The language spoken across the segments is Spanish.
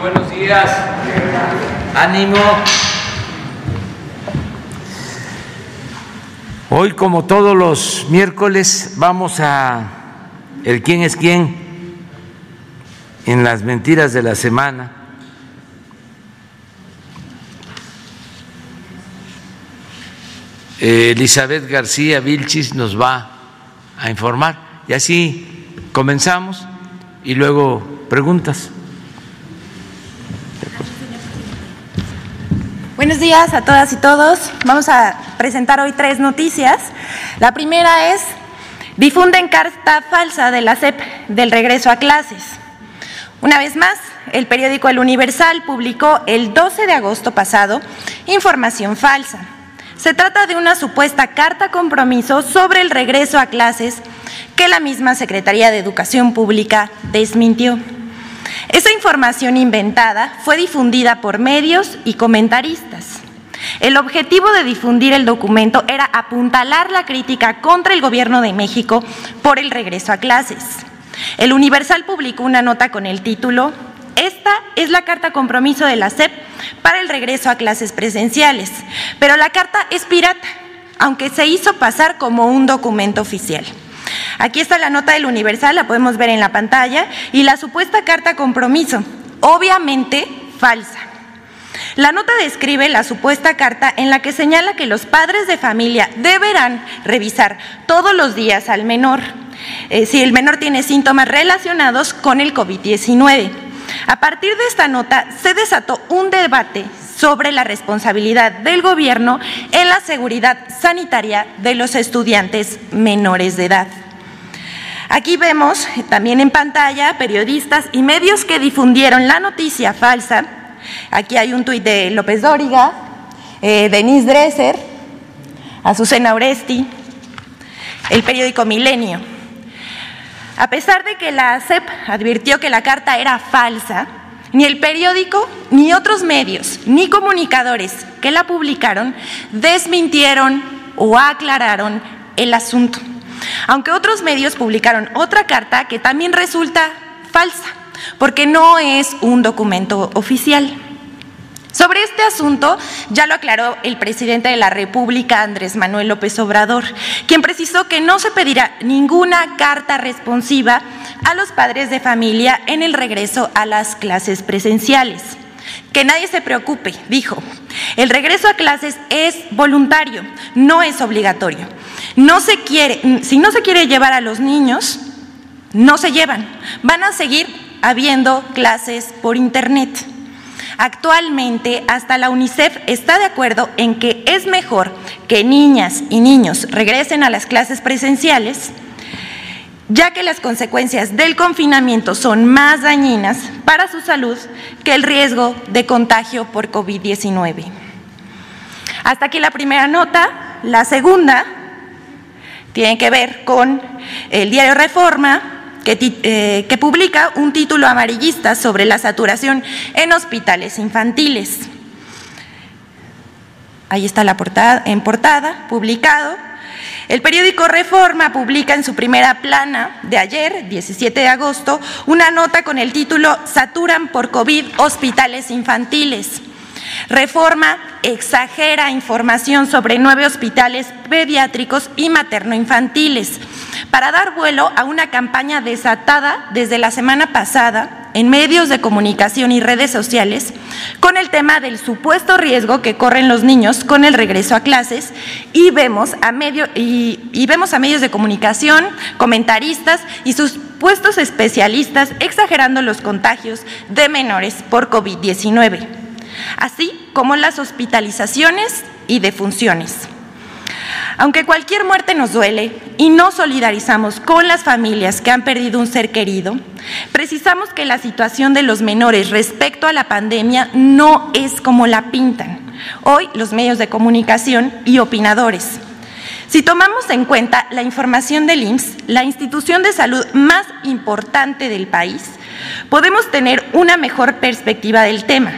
buenos días. Ánimo. Hoy, como todos los miércoles, vamos a el quién es quién en las mentiras de la semana. Elizabeth García Vilchis nos va a informar y así comenzamos y luego preguntas. Buenos días a todas y todos. Vamos a presentar hoy tres noticias. La primera es, difunden carta falsa de la CEP del regreso a clases. Una vez más, el periódico El Universal publicó el 12 de agosto pasado información falsa. Se trata de una supuesta carta compromiso sobre el regreso a clases que la misma Secretaría de Educación Pública desmintió. Esa información inventada fue difundida por medios y comentaristas. El objetivo de difundir el documento era apuntalar la crítica contra el Gobierno de México por el regreso a clases. El Universal publicó una nota con el título Esta es la carta compromiso de la SEP para el regreso a clases presenciales, pero la carta es pirata, aunque se hizo pasar como un documento oficial. Aquí está la nota del Universal, la podemos ver en la pantalla, y la supuesta carta compromiso, obviamente falsa. La nota describe la supuesta carta en la que señala que los padres de familia deberán revisar todos los días al menor eh, si el menor tiene síntomas relacionados con el COVID-19. A partir de esta nota se desató un debate sobre la responsabilidad del gobierno en la seguridad sanitaria de los estudiantes menores de edad. Aquí vemos también en pantalla periodistas y medios que difundieron la noticia falsa. Aquí hay un tuit de López Dóriga, eh, Denise Dresser, Azucena Oresti, el periódico Milenio. A pesar de que la CEP advirtió que la carta era falsa, ni el periódico, ni otros medios, ni comunicadores que la publicaron desmintieron o aclararon el asunto aunque otros medios publicaron otra carta que también resulta falsa, porque no es un documento oficial. Sobre este asunto ya lo aclaró el presidente de la República, Andrés Manuel López Obrador, quien precisó que no se pedirá ninguna carta responsiva a los padres de familia en el regreso a las clases presenciales. Que nadie se preocupe, dijo. El regreso a clases es voluntario, no es obligatorio. No se quiere, si no se quiere llevar a los niños, no se llevan. Van a seguir habiendo clases por internet. Actualmente, hasta la UNICEF está de acuerdo en que es mejor que niñas y niños regresen a las clases presenciales, ya que las consecuencias del confinamiento son más dañinas para su salud que el riesgo de contagio por COVID-19. Hasta aquí la primera nota. La segunda tiene que ver con el diario Reforma, que, eh, publica un título amarillista sobre la saturación en hospitales infantiles. Ahí está la portada, en portada, publicado. El periódico Reforma publica en su primera plana de ayer, 17 de agosto, una nota con el título Saturan por COVID hospitales infantiles. Reforma exagera información sobre nueve hospitales pediátricos y materno-infantiles. Para dar vuelo a una campaña desatada desde la semana pasada en medios de comunicación y redes sociales con el tema del supuesto riesgo que corren los niños con el regreso a clases y vemos a, y vemos a medios de comunicación, comentaristas y sus puestos especialistas exagerando los contagios de menores por COVID-19 así como las hospitalizaciones y defunciones. Aunque cualquier muerte nos duele y no solidarizamos con las familias que han perdido un ser querido, precisamos que la situación de los menores respecto a la pandemia no es como la pintan hoy los medios de comunicación y opinadores. Si tomamos en cuenta la información del IMSS, la institución de salud más importante del país, podemos tener una mejor perspectiva del tema.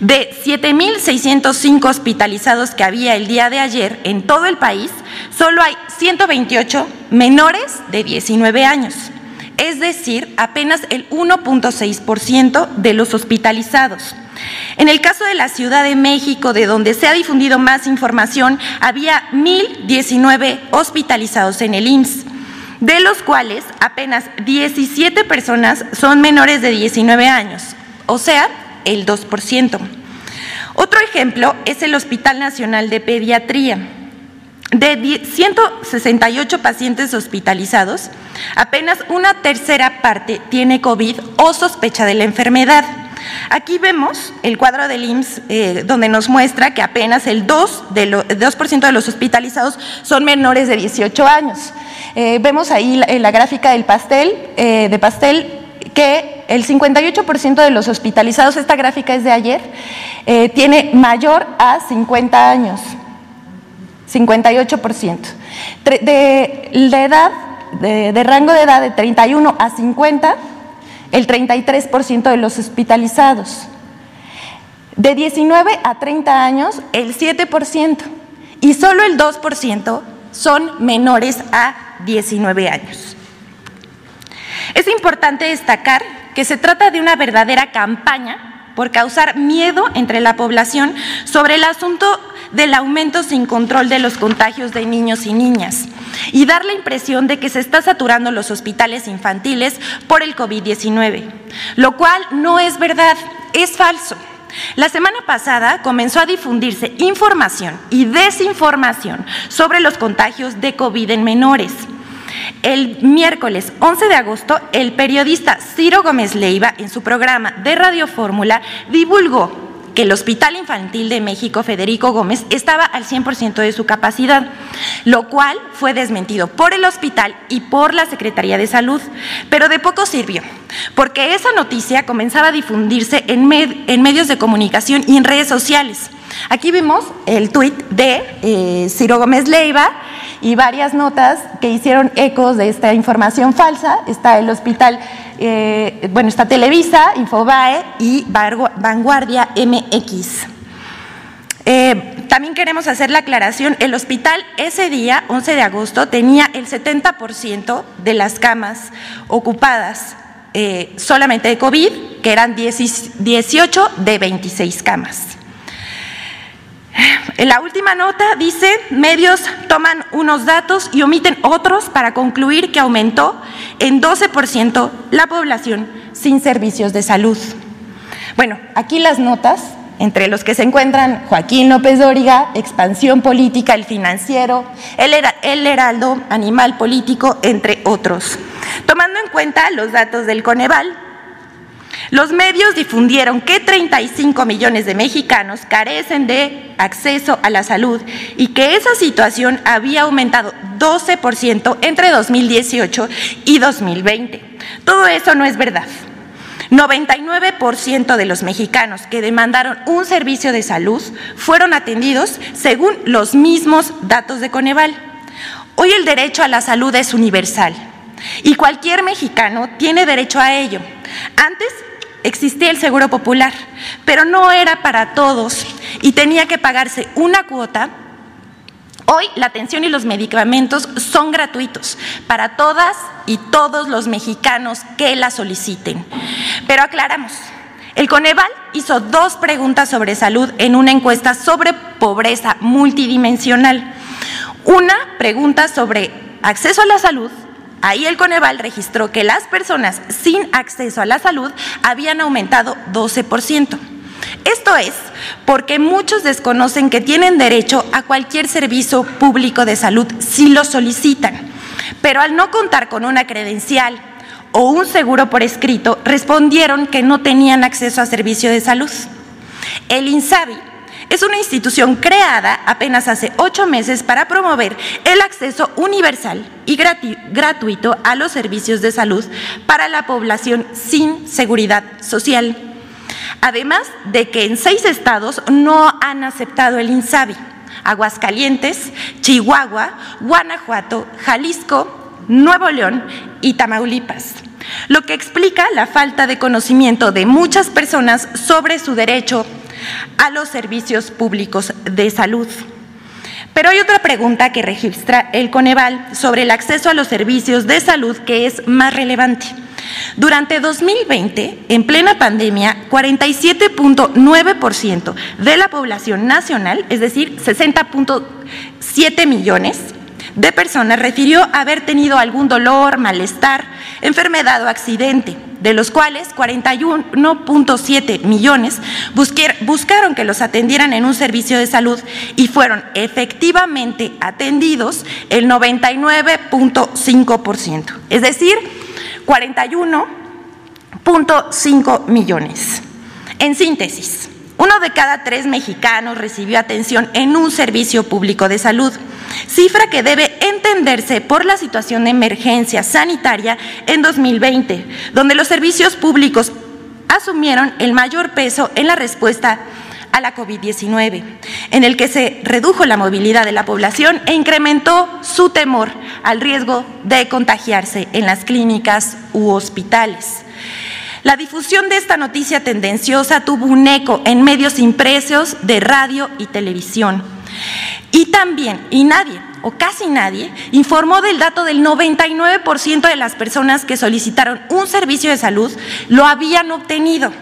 De 7.605 hospitalizados que había el día de ayer en todo el país, solo hay 128 menores de 19 años. es decir, apenas el 1.6% de los hospitalizados. En el caso de la Ciudad de México, de donde se ha difundido más información, había 1.019 hospitalizados en el IMSS, de los cuales apenas 17 personas son menores de 19 años, o sea, el 2%. Otro ejemplo es el Hospital Nacional de Pediatría. De 168 pacientes hospitalizados, apenas una tercera parte tiene COVID o sospecha de la enfermedad. Aquí vemos el cuadro del IMSS eh, donde nos muestra que apenas el 2%, de, los hospitalizados son menores de 18 años. Eh, vemos ahí la, la, gráfica del pastel, eh, de pastel que el 58% de los hospitalizados, esta gráfica es de ayer, tiene mayor a 50 años. 58%. De, de edad, de, de rango de edad de 31 a 50, el 33% de los hospitalizados. De 19 a 30 años, el 7%. Y solo el 2% son menores a 19 años. Es importante destacar que se trata de una verdadera campaña por causar miedo entre la población sobre el asunto del aumento sin control de los contagios de niños y niñas y dar la impresión de que se está saturando los hospitales infantiles por el COVID-19, lo cual no es verdad, es falso. La semana pasada comenzó a difundirse información y desinformación sobre los contagios de COVID en menores. El miércoles 11 de agosto, el periodista Ciro Gómez Leiva, en su programa de Radio Fórmula, divulgó que el Hospital Infantil de México Federico Gómez estaba al 100% de su capacidad, lo cual fue desmentido por el hospital y por la Secretaría de Salud, pero de poco sirvió, porque esa noticia comenzaba a difundirse en, en medios de comunicación y en redes sociales. Aquí vimos el tuit de eh, Ciro Gómez Leiva y varias notas que hicieron ecos de esta información falsa. Está el hospital, eh, bueno, está Televisa, Infobae y Vanguardia MX. Eh, también queremos hacer la aclaración, el hospital ese día, 11 de agosto, tenía el 70% de las camas ocupadas solamente de COVID, que eran 18 de 26 camas. En la última nota dice, medios toman unos datos y omiten otros para concluir que aumentó en 12% la población sin servicios de salud. Bueno, aquí las notas, entre los que se encuentran Joaquín López Dóriga, Expansión Política, El Financiero, El, el Heraldo, Animal Político, entre otros. Tomando en cuenta los datos del Coneval, los medios difundieron que 35 millones de mexicanos carecen de acceso a la salud y que esa situación había aumentado 12% entre 2018 y 2020. Todo eso no es verdad. 99% de los mexicanos que demandaron un servicio de salud fueron atendidos según los mismos datos de Coneval. Hoy el derecho a la salud es universal y cualquier mexicano tiene derecho a ello. Antes existía el seguro popular, pero no era para todos y tenía que pagarse una cuota. Hoy la atención y los medicamentos son gratuitos para todas y todos los mexicanos que la soliciten. Pero aclaramos, el Coneval hizo dos preguntas sobre salud en una encuesta sobre pobreza multidimensional. Una pregunta sobre acceso a la salud Ahí el Coneval registró que las personas sin acceso a la salud habían aumentado 12%. Esto es porque muchos desconocen que tienen derecho a cualquier servicio público de salud si lo solicitan, pero al no contar con una credencial o un seguro por escrito, respondieron que no tenían acceso a servicio de salud. El INSABI es una institución creada apenas hace ocho meses para promover el acceso universal y gratuito a los servicios de salud para la población sin seguridad social. Además de que en seis estados no han aceptado el INSABI, Aguascalientes, Chihuahua, Guanajuato, Jalisco, Nuevo León y Tamaulipas lo que explica la falta de conocimiento de muchas personas sobre su derecho a los servicios públicos de salud. Pero hay otra pregunta que registra el Coneval sobre el acceso a los servicios de salud que es más relevante. Durante 2020, en plena pandemia, 47.9% de la población nacional, es decir, 60.7 millones de personas, refirió haber tenido algún dolor, malestar, enfermedad o accidente, de los cuales 41.7 millones buscaron que los atendieran en un servicio de salud y fueron efectivamente atendidos el 99.5%, es decir, 41.5 millones. En síntesis, uno de cada tres mexicanos recibió atención en un servicio público de salud, cifra que debe entenderse por la situación de emergencia sanitaria en 2020, donde los servicios públicos asumieron el mayor peso en la respuesta a la COVID-19, en el que se redujo la movilidad de la población e incrementó su temor al riesgo de contagiarse en las clínicas u hospitales. La difusión de esta noticia tendenciosa tuvo un eco en medios impresos de radio y televisión. Y también, y nadie, o casi nadie, informó del dato del 99% de las personas que solicitaron un servicio de salud lo habían obtenido.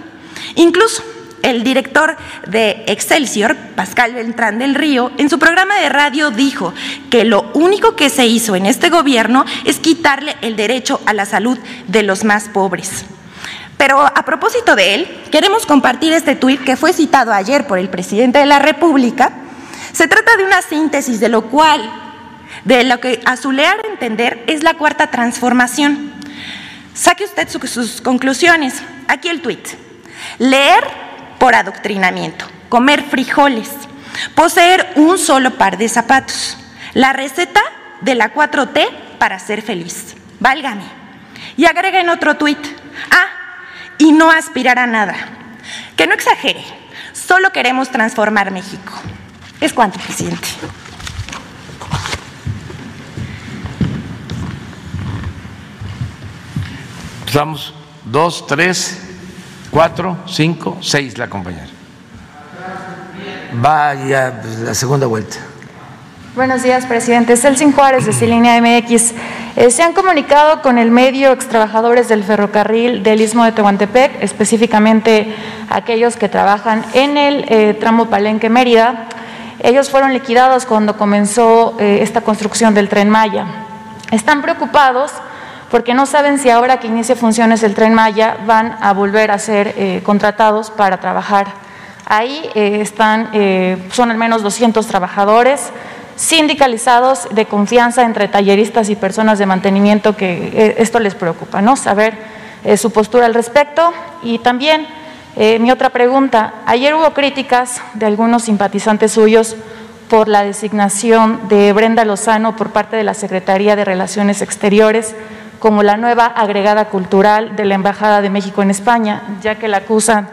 Incluso el director de Excelsior, Pascal Beltrán del Río, en su programa de radio dijo que lo único que se hizo en este gobierno es quitarle el derecho a la salud de los más pobres. Pero a propósito de él, queremos compartir este tuit que fue citado ayer por el presidente de la República. Se trata de una síntesis de lo cual, de lo que a su leer entender es la cuarta transformación. Saque usted sus conclusiones. Aquí el tuit. Leer por adoctrinamiento, comer frijoles, poseer un solo par de zapatos, la receta de la 4T para ser feliz. Válgame. Y agreguen otro tuit. Ah, y no aspirar a nada. Que no exagere, solo queremos transformar México. Es cuanto, presidente. Vamos, dos, tres cuatro, cinco, seis la compañera. Vaya la segunda vuelta. Buenos días, presidente. Celsin Juárez, de Cilinea MX. Eh, se han comunicado con el medio extrabajadores del ferrocarril del Istmo de Tehuantepec, específicamente aquellos que trabajan en el eh, tramo Palenque-Mérida. Ellos fueron liquidados cuando comenzó eh, esta construcción del tren Maya. Están preocupados porque no saben si ahora que inicie funciones el tren Maya van a volver a ser eh, contratados para trabajar. Ahí eh, están, eh, son al menos 200 trabajadores sindicalizados de confianza entre talleristas y personas de mantenimiento que esto les preocupa, ¿no? Saber su postura al respecto. Y también mi otra pregunta, ayer hubo críticas de algunos simpatizantes suyos por la designación de Brenda Lozano por parte de la Secretaría de Relaciones Exteriores como la nueva agregada cultural de la Embajada de México en España, ya que la acusan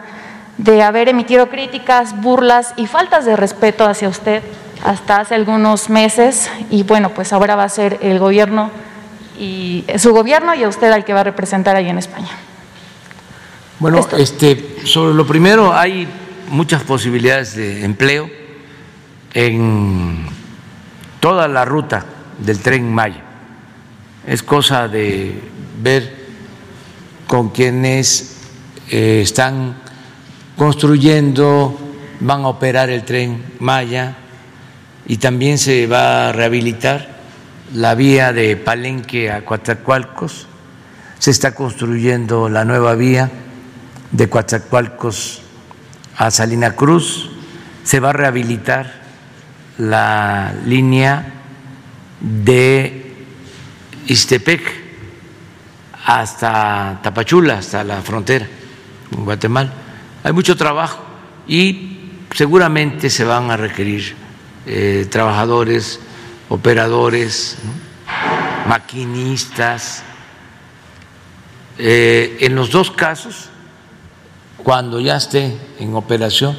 de haber emitido críticas, burlas y faltas de respeto hacia usted hasta hace algunos meses y bueno, pues ahora va a ser el gobierno y su gobierno y a usted al que va a representar ahí en España. Bueno, este, sobre lo primero hay muchas posibilidades de empleo en toda la ruta del tren Maya. Es cosa de ver con quienes eh, están construyendo, van a operar el tren Maya y también se va a rehabilitar la vía de Palenque a Coatzacoalcos, se está construyendo la nueva vía de Coatzacoalcos a Salina Cruz, se va a rehabilitar la línea de Istepec hasta Tapachula, hasta la frontera con Guatemala. Hay mucho trabajo y seguramente se van a requerir eh, trabajadores, operadores, maquinistas. Eh, en los dos casos, cuando ya esté en operación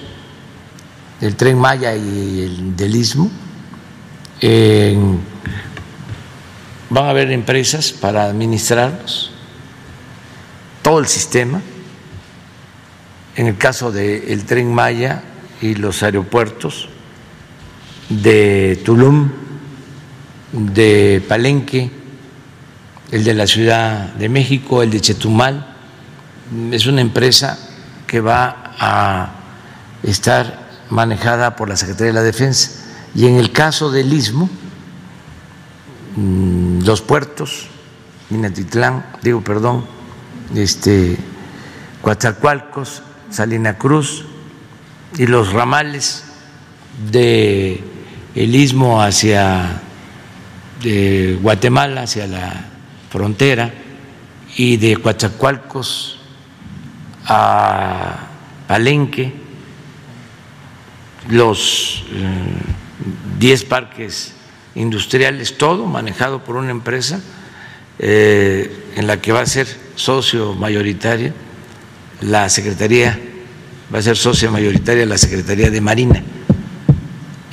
el tren Maya y el del Istmo, van a haber empresas para administrarlos, todo el sistema. En el caso del tren Maya y los aeropuertos, de Tulum, de Palenque, el de la Ciudad de México, el de Chetumal. Es una empresa que va a estar manejada por la Secretaría de la Defensa. Y en el caso del Istmo, mm, los puertos, Minatitlán, digo, perdón, este, Coatzacoalcos, Salina Cruz y los ramales de el istmo hacia de Guatemala, hacia la frontera, y de Coatzacoalcos a Palenque, los 10 eh, parques industriales, todo manejado por una empresa eh, en la que va a ser socio mayoritaria la Secretaría, va a ser socia mayoritaria la Secretaría de Marina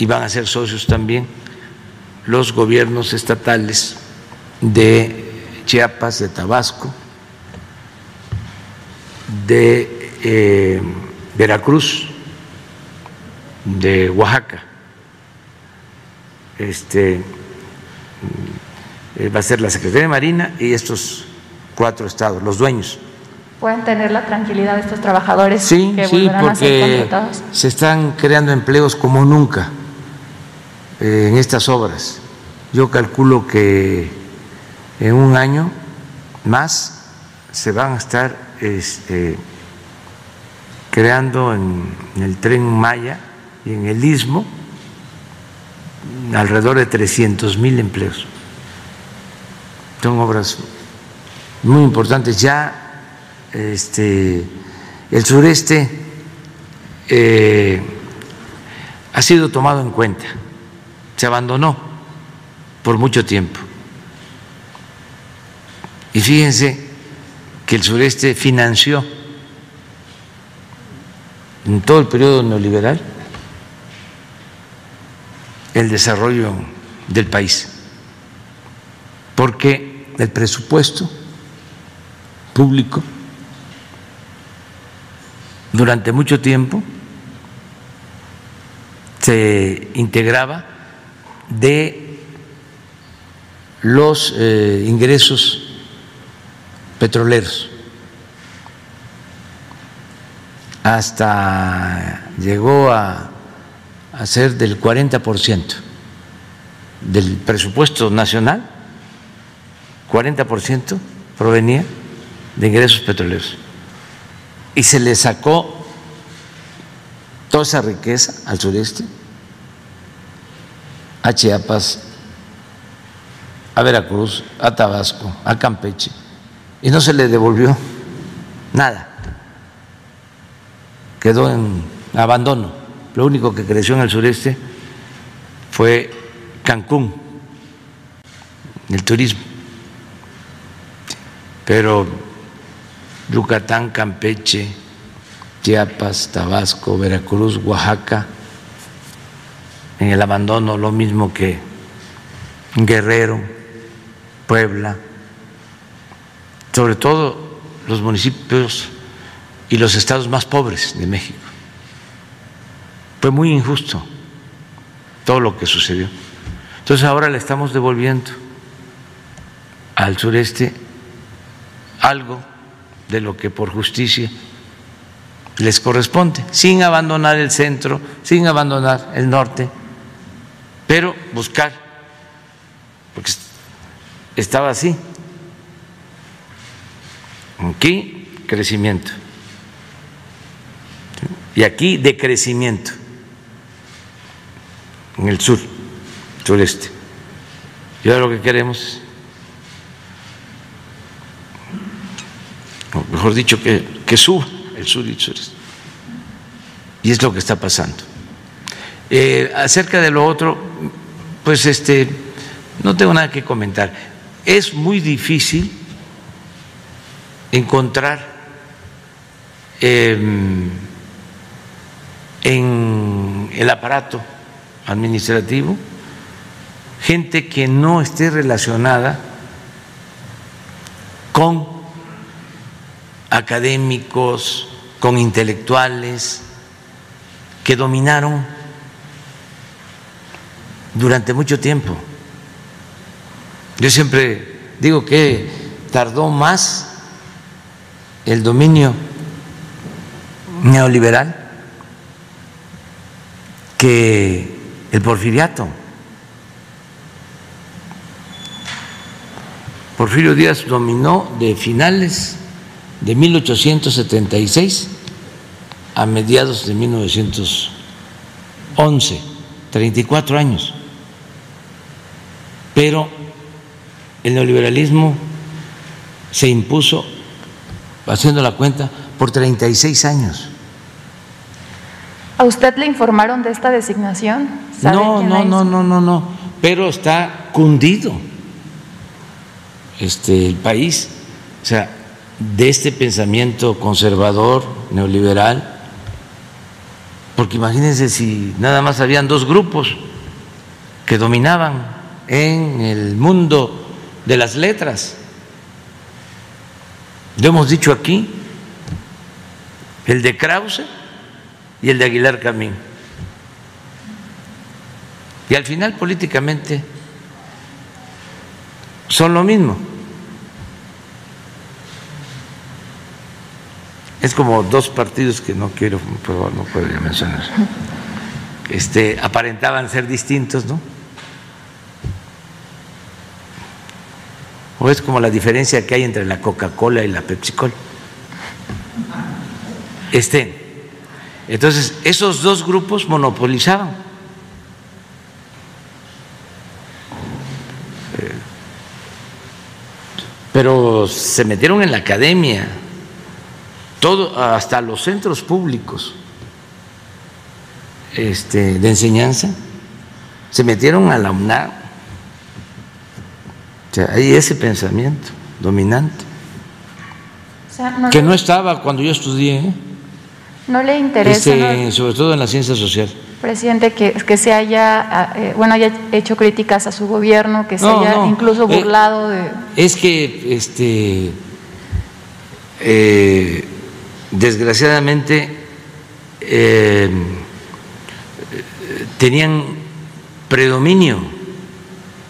y van a ser socios también los gobiernos estatales de Chiapas, de Tabasco, de eh, Veracruz, de Oaxaca. Este eh, va a ser la Secretaría de Marina y estos cuatro estados, los dueños. ¿Pueden tener la tranquilidad de estos trabajadores sí, que sí, porque a ser contratados? Se están creando empleos como nunca en estas obras. Yo calculo que en un año más se van a estar este, creando en, en el tren Maya y en el Istmo alrededor de 300 mil empleos. Son obras muy importantes. Ya este, el sureste eh, ha sido tomado en cuenta, se abandonó por mucho tiempo. Y fíjense que el sureste financió en todo el periodo neoliberal el desarrollo del país, porque del presupuesto público durante mucho tiempo se integraba de los eh, ingresos petroleros. Hasta llegó a, a ser del 40% del presupuesto nacional 40% provenía de ingresos petroleros. Y se le sacó toda esa riqueza al sureste, a Chiapas, a Veracruz, a Tabasco, a Campeche, y no se le devolvió nada. Quedó en abandono. Lo único que creció en el sureste fue Cancún, el turismo pero Yucatán, Campeche, Chiapas, Tabasco, Veracruz, Oaxaca, en el abandono lo mismo que Guerrero, Puebla, sobre todo los municipios y los estados más pobres de México. Fue muy injusto todo lo que sucedió. Entonces ahora le estamos devolviendo al sureste algo de lo que por justicia les corresponde, sin abandonar el centro, sin abandonar el norte, pero buscar, porque estaba así. Aquí crecimiento y aquí decrecimiento en el sur, sureste. Y ahora lo que queremos mejor dicho, que, que suba el sur y el sureste. Y es lo que está pasando. Eh, acerca de lo otro, pues este, no tengo nada que comentar. Es muy difícil encontrar em, en el aparato administrativo gente que no esté relacionada con académicos, con intelectuales que dominaron durante mucho tiempo. Yo siempre digo que tardó más el dominio neoliberal que el porfiriato. Porfirio Díaz dominó de finales de 1876 a mediados de 1911, 34 años. Pero el neoliberalismo se impuso, haciendo la cuenta, por 36 años. ¿A usted le informaron de esta designación? No, no, no, no, no, no, pero está cundido este, el país, o sea, de este pensamiento conservador, neoliberal, porque imagínense si nada más habían dos grupos que dominaban en el mundo de las letras. Lo hemos dicho aquí, el de Krause y el de Aguilar Camín. Y al final políticamente son lo mismo. Es como dos partidos que no quiero, no podría mencionar. Este, aparentaban ser distintos, ¿no? O es como la diferencia que hay entre la Coca-Cola y la Pepsi-Cola. Este, entonces, esos dos grupos monopolizaban. Eh, pero se metieron en la academia, todo, hasta los centros públicos este, de enseñanza, se metieron a la UNAM. O sea, hay ese pensamiento dominante, que no estaba cuando yo estudié. ¿eh? No le interesa. Este, sobre todo en la ciencia social. Presidente, que, que se haya, ah, eh, bueno, haya hecho críticas a su gobierno, que se haya incluso eh, burlado de. Es que, este, eh, desgraciadamente, tenían predominio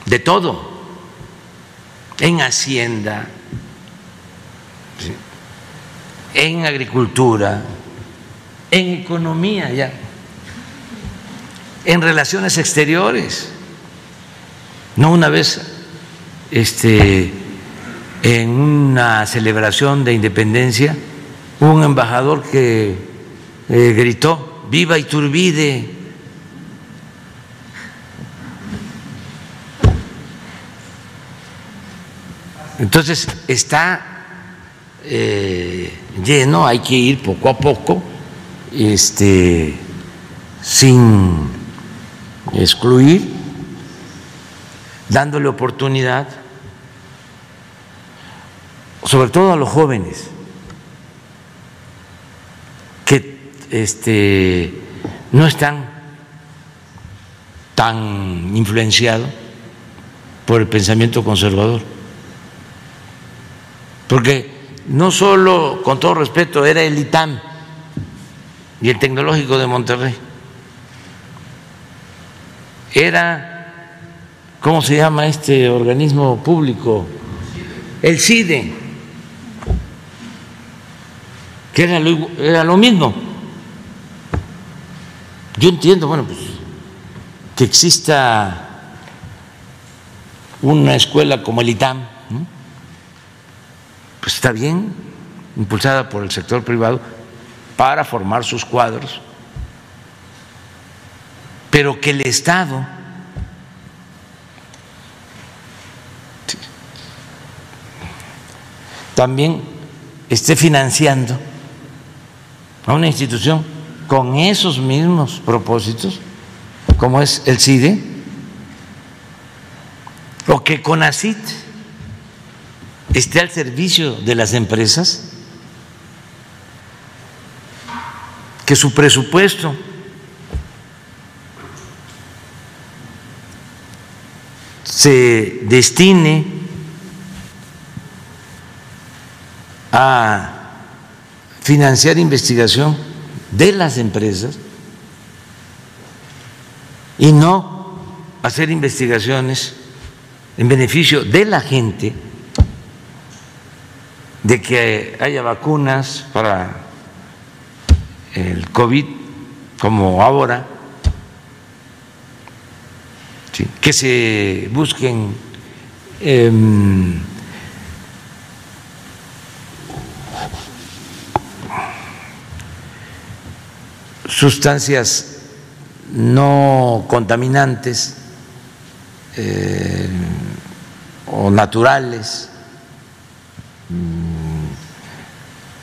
de todo en hacienda, en agricultura en economía ya, en relaciones exteriores. No una vez este, en una celebración de independencia un embajador que eh, gritó, viva Iturbide. Entonces está eh, lleno, hay que ir poco a poco este, sin excluir, dándole oportunidad, sobre todo a los jóvenes, que este, no están tan influenciados por el pensamiento conservador. Porque no solo, con todo respeto, era el ITAM, y el Tecnológico de Monterrey. Era, ¿cómo se llama este organismo público? El CIDE, que era lo, era lo mismo. Yo entiendo, bueno, pues que exista una escuela como el ITAM, pues está bien, impulsada por el sector privado, para formar sus cuadros, pero que el Estado también esté financiando a una institución con esos mismos propósitos, como es el CIDE, o que CONACIT esté al servicio de las empresas que su presupuesto se destine a financiar investigación de las empresas y no hacer investigaciones en beneficio de la gente, de que haya vacunas para el COVID como ahora, que se busquen em, sustancias no contaminantes eh, o naturales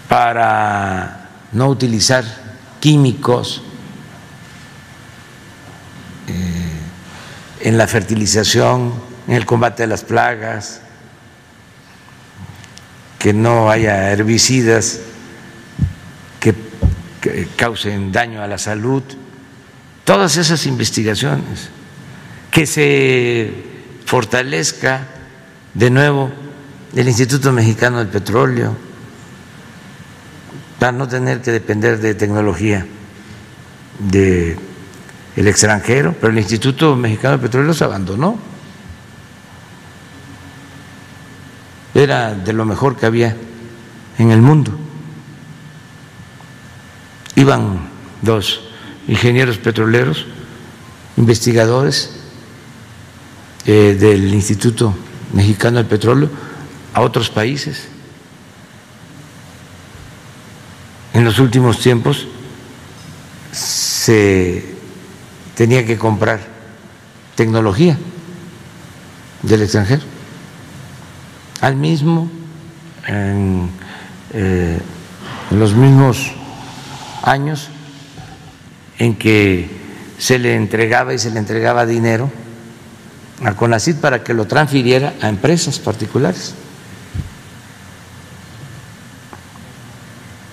para no utilizar químicos eh, en la fertilización, en el combate de las plagas, que no haya herbicidas que causen daño a la salud todas esas investigaciones, que se fortalezca de nuevo el Instituto Mexicano del Petróleo, para no tener que depender de tecnología del extranjero, pero el Instituto Mexicano del Petróleo se abandonó. Era de lo mejor que había en el mundo. Iban dos ingenieros petroleros, investigadores eh, del Instituto Mexicano del Petróleo a otros países. En los últimos tiempos se tenía que comprar tecnología del extranjero. Al mismo, en, eh, en los mismos años, en que se le entregaba y se le entregaba dinero a CONACID para que lo transfiriera a empresas particulares.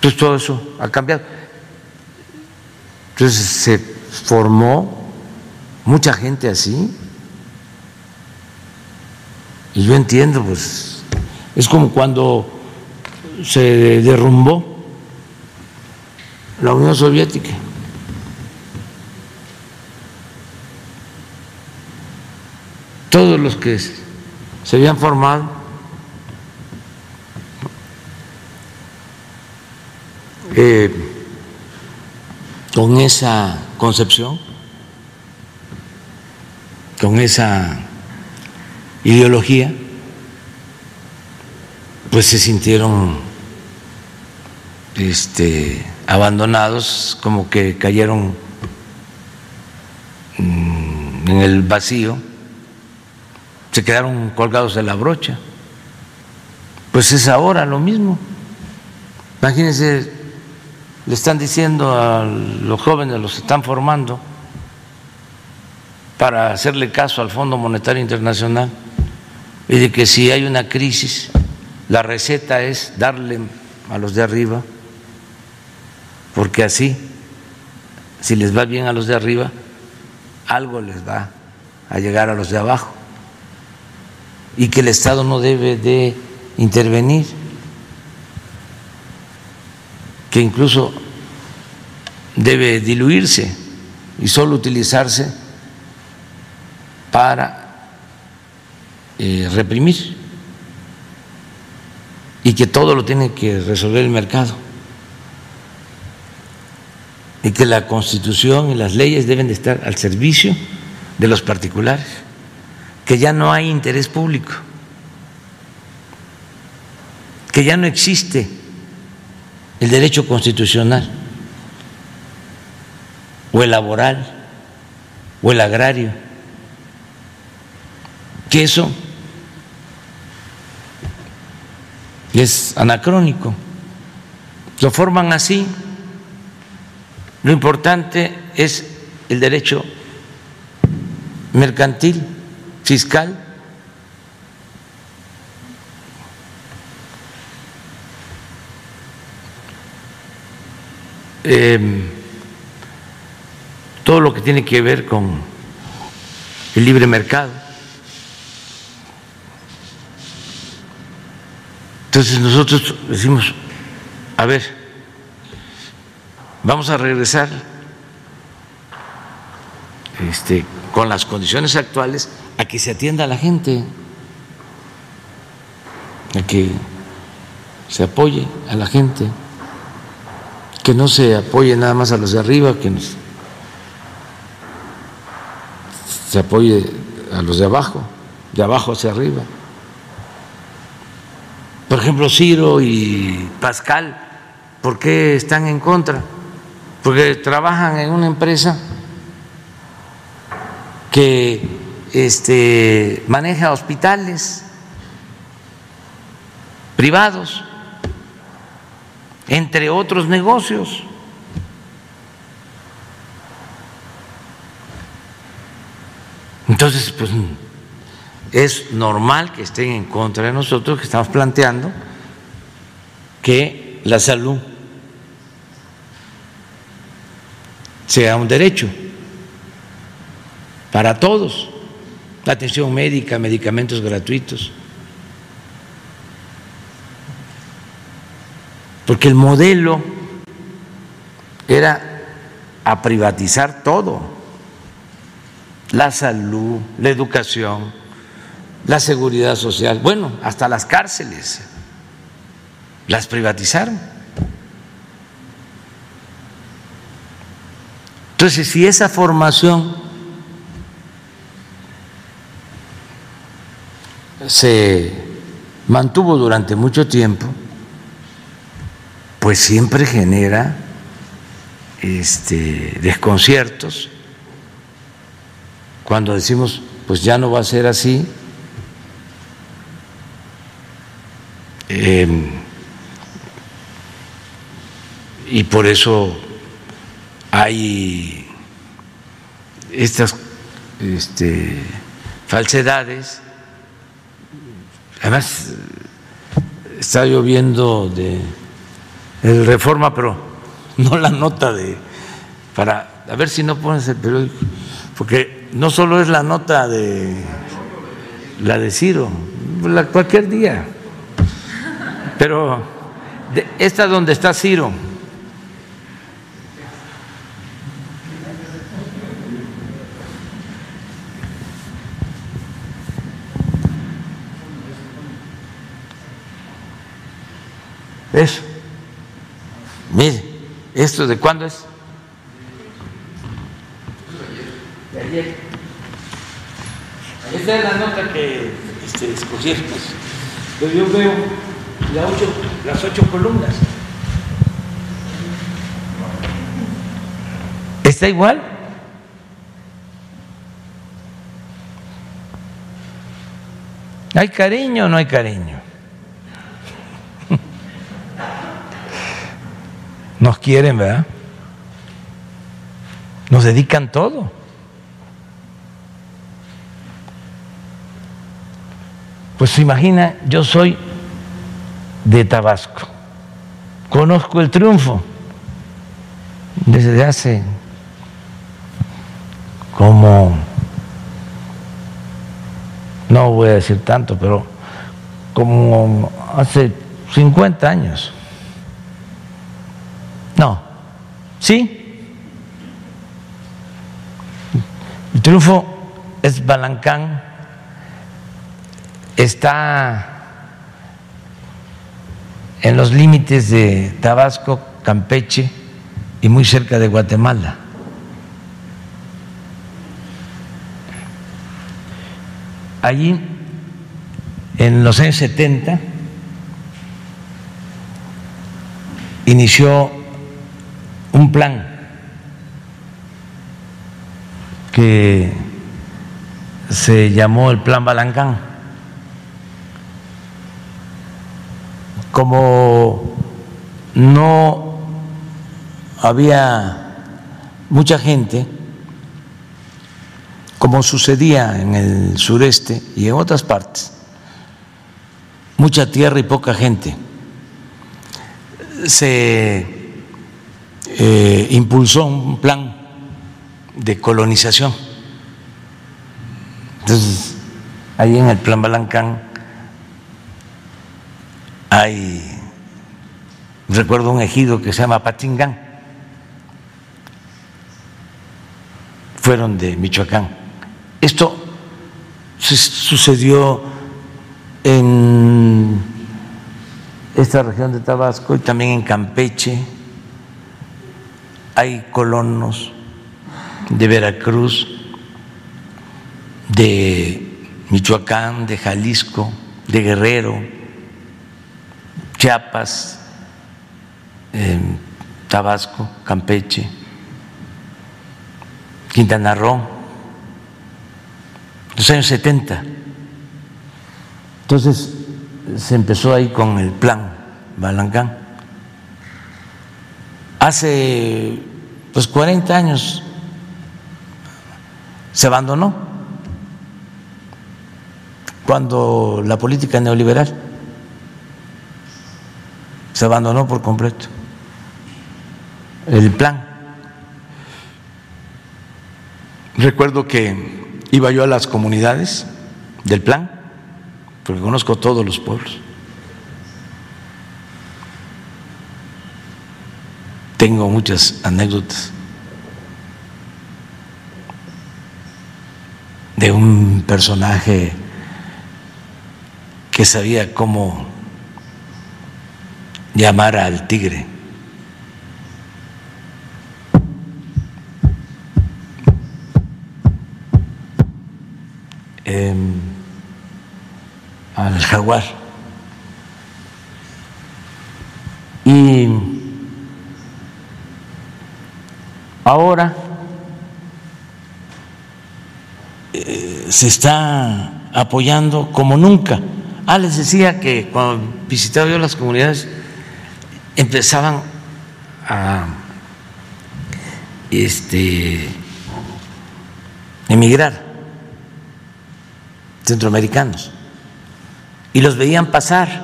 Entonces todo eso ha cambiado. Entonces se formó mucha gente así. Y yo entiendo, pues, es como cuando se derrumbó la Unión Soviética. todos los que se habían formado eh, con esa concepción, con esa ideología, pues se sintieron este, abandonados, como que cayeron mm, en el vacío se quedaron colgados de la brocha. Pues es ahora lo mismo. Imagínense, le están diciendo a los jóvenes, los están formando para hacerle caso al Fondo Monetario Internacional y de que si hay una crisis, la receta es darle a los de arriba, porque así, si les va bien a los de arriba, algo les va a llegar a los de abajo y que el Estado no debe de intervenir, que incluso debe diluirse y solo utilizarse para eh, reprimir y que todo lo tiene que resolver el mercado. Y que la constitución y las leyes deben de estar al servicio de los particulares que ya no hay interés público, que ya no existe el derecho constitucional o el laboral o el agrario, que eso es anacrónico, lo forman así, lo importante es el derecho mercantil fiscal. Em, todo lo que tiene que ver con el libre mercado. Entonces nosotros decimos, a ver, vamos a regresar este, con las condiciones actuales a que se atienda a la gente, a que se apoye a la gente, que no se apoye nada más a los de arriba, que se apoye a los de abajo, de abajo hacia arriba. Por ejemplo, Ciro y Pascal, ¿por qué están en contra? Porque trabajan en una empresa que este, maneja hospitales privados, entre otros negocios. Entonces, pues es normal que estén en contra de nosotros, que estamos planteando que la salud sea un derecho para todos, la atención médica, medicamentos gratuitos. Porque el modelo era a privatizar todo, la salud, la educación, la seguridad social, bueno, hasta las cárceles, las privatizaron. Entonces, si esa formación se mantuvo durante mucho tiempo, pues siempre genera este, desconciertos cuando decimos, pues ya no va a ser así. Em, y por eso hay estas este, falsedades. Además, está lloviendo de el Reforma, pero no la nota de para a ver si no pones el periódico, porque no solo es la nota de la de Ciro, la, cualquier día, pero de, esta donde está Ciro. Eso. Mire, ¿esto de cuándo es? De ayer. Esta es la nota que este, escogieron. Pero yo veo las ocho columnas. ¿Está igual? ¿Hay cariño o no hay cariño? Nos quieren, ¿verdad? Nos dedican todo. Pues se imagina, yo soy de Tabasco, conozco el triunfo desde hace como, no voy a decir tanto, pero como hace 50 años. No, ¿sí? El triunfo es Balancán, está en los límites de Tabasco, Campeche y muy cerca de Guatemala. Allí, en los años 70, inició un plan que se llamó el Plan Balancán. Como no había mucha gente, como sucedía en el sureste y en otras partes, mucha tierra y poca gente, se eh, impulsó un plan de colonización. Entonces, ahí en el plan Balancán hay, recuerdo un ejido que se llama Patingán. Fue fueron de Michoacán. Esto sucedió en esta región de Tabasco y también en Campeche. Hay colonos de Veracruz, de Michoacán, de Jalisco, de Guerrero, Chiapas, Tabasco, Campeche, Quintana Roo, los años 70. Entonces se empezó ahí con el plan Balancán. Hace pues 40 años se abandonó cuando la política neoliberal se abandonó por completo el plan. Recuerdo que iba yo a las comunidades del plan, porque conozco todos los pueblos. Tengo muchas anécdotas de un personaje que sabía cómo llamar al tigre. al jaguar. Y ahora eh, se está apoyando como nunca. Ah, les decía que cuando visitaba yo las comunidades empezaban a este, emigrar centroamericanos y los veían pasar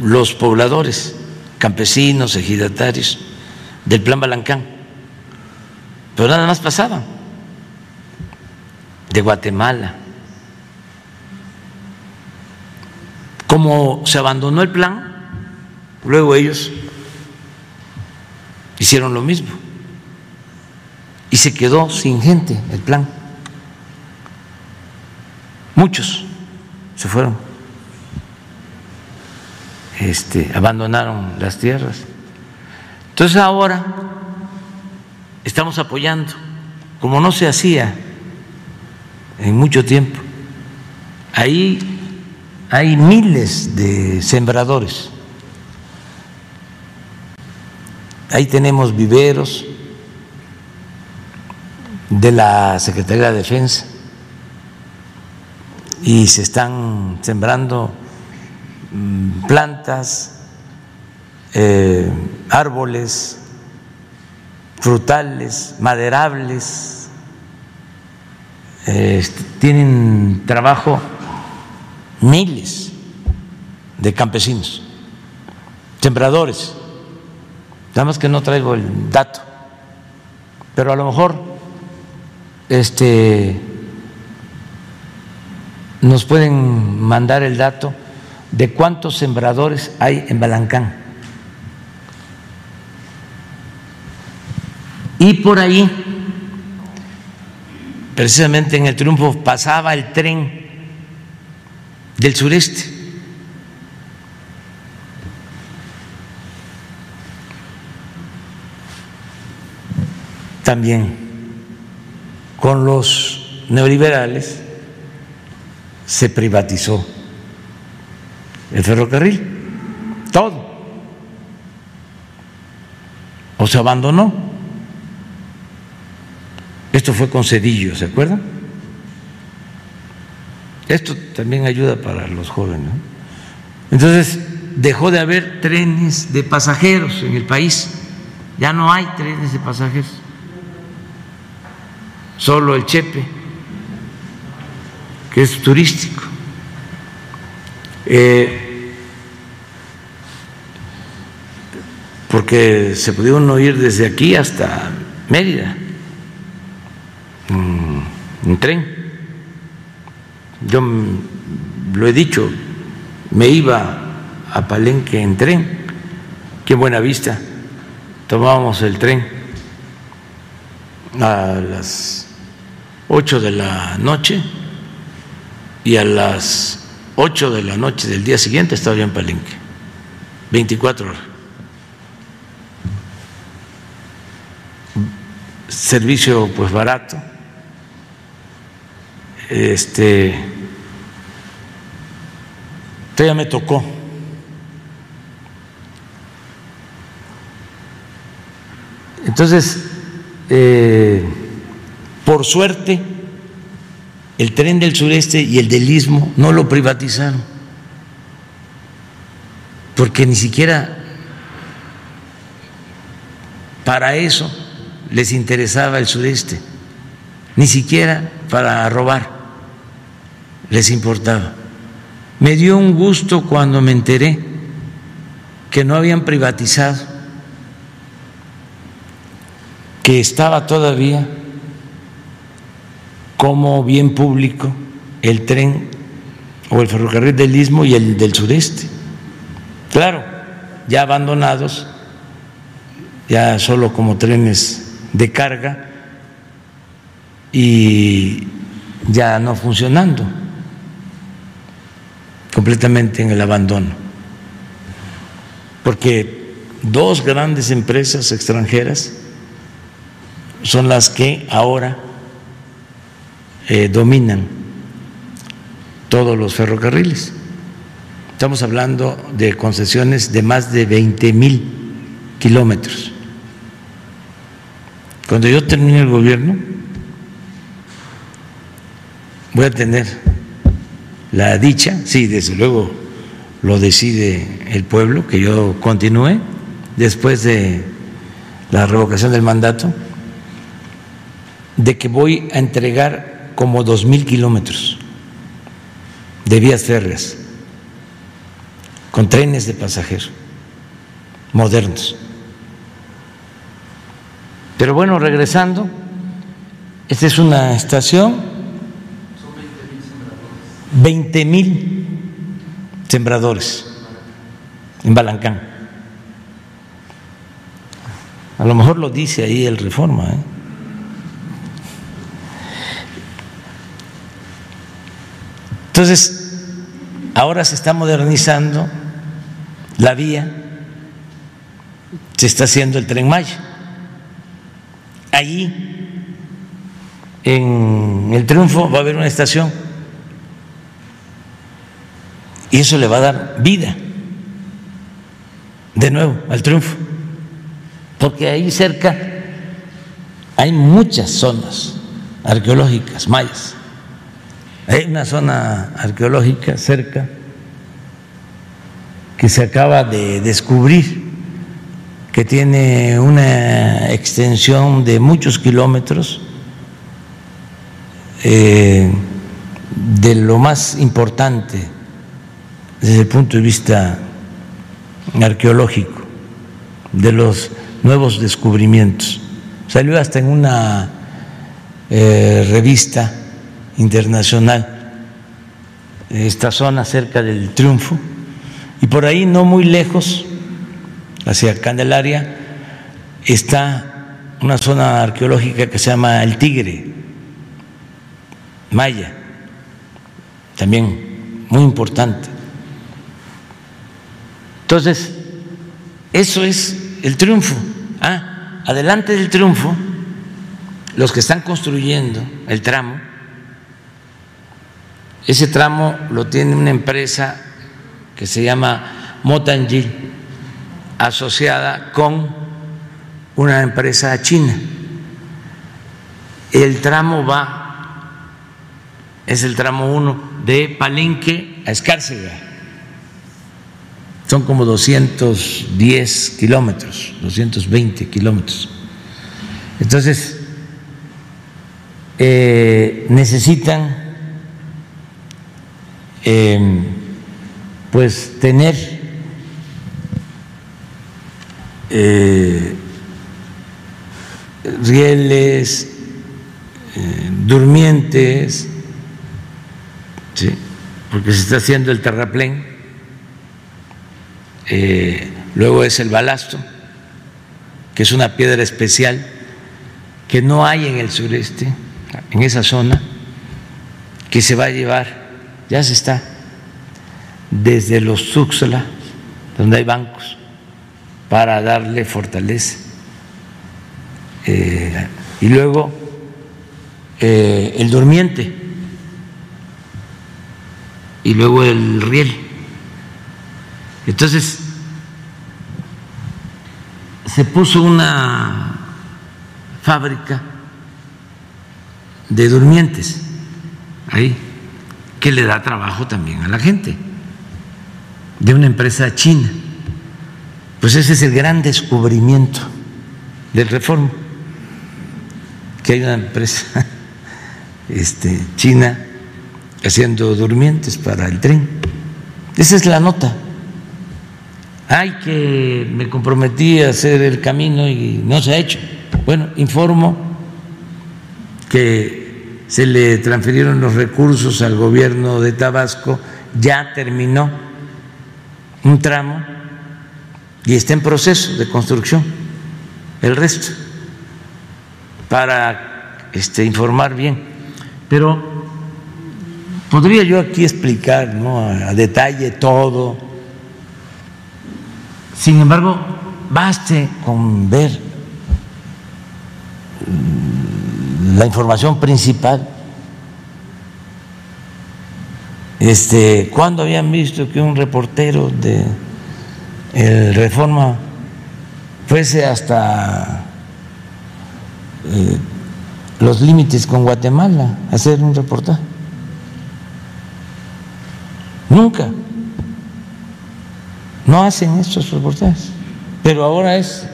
los pobladores, campesinos, ejidatarios del plan Balancán, pero nada más pasaban de Guatemala. Como se abandonó el plan, luego ellos hicieron lo mismo y se quedó sin gente el plan. Muchos se fueron, este, abandonaron las tierras. Entonces ahora estamos apoyando, como no se hacía en mucho tiempo. Ahí hay miles de sembradores. Ahí tenemos viveros de la Secretaría de Defensa y se están sembrando plantas, eh, árboles, frutales, maderables, eh, tienen trabajo miles de campesinos, sembradores, nada más que no traigo el dato, pero a lo mejor este nos pueden mandar el dato de cuántos sembradores hay en Balancán. Y por ahí, precisamente en el triunfo, pasaba el tren del sureste. También con los neoliberales se privatizó el ferrocarril, todo, o se abandonó. Esto fue con Cedillo, ¿se acuerdan? Esto también ayuda para los jóvenes. Entonces, dejó de haber trenes de pasajeros en el país, ya no hay trenes de pasajeros, solo el Chepe que es turístico. Eh, porque se pudieron ir desde aquí hasta Mérida en tren. Yo lo he dicho, me iba a Palenque en tren, que en Buenavista tomábamos el tren a las 8 de la noche y a las 8 de la noche del día siguiente estaba yo en Palenque, 24 horas. Servicio pues barato, este, todavía me tocó. Entonces, eh, por suerte, el tren del sureste y el del istmo no lo privatizaron, porque ni siquiera para eso les interesaba el sureste, ni siquiera para robar les importaba. Me dio un gusto cuando me enteré que no habían privatizado que estaba todavía como bien público el tren o el ferrocarril del Istmo y el del sureste. Claro, ya abandonados, ya solo como trenes de carga y ya no funcionando, completamente en el abandono. Porque dos grandes empresas extranjeras son las que ahora eh, dominan todos los ferrocarriles. Estamos hablando de concesiones de más de 20 mil kilómetros. Cuando yo termine el gobierno, voy a tener la dicha, sí, desde luego lo decide el pueblo, que yo continúe después de la revocación del mandato de que voy a entregar como dos mil kilómetros de vías férreas con trenes de pasajeros modernos. Pero bueno, regresando, esta es una estación, 20 mil sembradores en Balancán. A lo mejor lo dice ahí el Reforma. ¿eh? Entonces, ahora se está modernizando la vía, se está haciendo el tren Maya. Allí, en el Triunfo, va a haber una estación. Y eso le va a dar vida de nuevo al Triunfo, porque ahí cerca hay muchas zonas arqueológicas mayas. Hay una zona arqueológica cerca que se acaba de descubrir que tiene una extensión de muchos kilómetros eh, de lo más importante desde el punto de vista arqueológico, de los nuevos descubrimientos. Salió hasta en una eh, revista internacional, esta zona cerca del Triunfo, y por ahí no muy lejos, hacia Candelaria, está una zona arqueológica que se llama El Tigre, Maya, también muy importante. Entonces, eso es el triunfo. Ah, adelante del triunfo, los que están construyendo el tramo, ese tramo lo tiene una empresa que se llama Motangil, asociada con una empresa china. El tramo va, es el tramo 1 de Palenque a Escárcega. Son como 210 kilómetros, 220 kilómetros. Entonces, eh, necesitan Em, pues tener eh, rieles, eh, durmientes, porque se está haciendo el terraplén, eh, luego es el balasto, que es una piedra especial que no hay en el sureste, en esa zona, que se va a llevar, ya se está, desde los Tuxtla, donde hay bancos, para darle fortaleza. Eh, y luego eh, el durmiente y luego el riel. Entonces, se puso una fábrica de durmientes ahí, que le da trabajo también a la gente, de una empresa china. Pues ese es el gran descubrimiento del reforma, que hay una empresa este, china haciendo durmientes para el tren. Esa es la nota. Ay, que me comprometí a hacer el camino y no se ha hecho. Bueno, informo que se le transfirieron los recursos al gobierno de Tabasco, ya terminó un tramo y está en proceso de construcción el resto para este, informar bien. Pero Podría yo aquí explicar a, detalle todo. Sin embargo, baste con ver la información principal. Este, ¿Cuándo habían visto que un reportero de el Reforma fuese hasta eh, los límites con Guatemala hacer un reportaje? Nunca. No hacen estos reportajes. Pero ahora es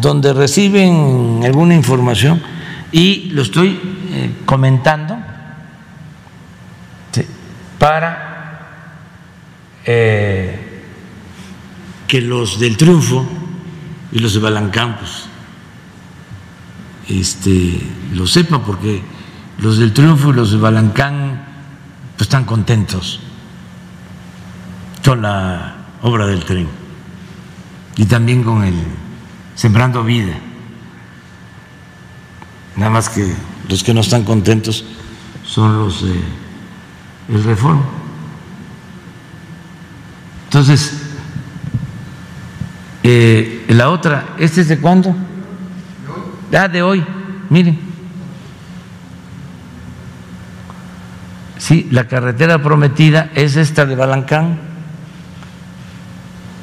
donde reciben alguna información y lo estoy eh, comentando para eh, que los del triunfo y los de Balancampos este, lo sepan, porque los del triunfo y los de Balancán pues, están contentos con la obra del tren y también con el Sembrando Vida. Nada más que los que no están contentos son los de el Reforma. Entonces, eh, la otra, ¿este es de cuándo? Ah, de hoy, miren. Sí, la carretera prometida es esta de Balancán,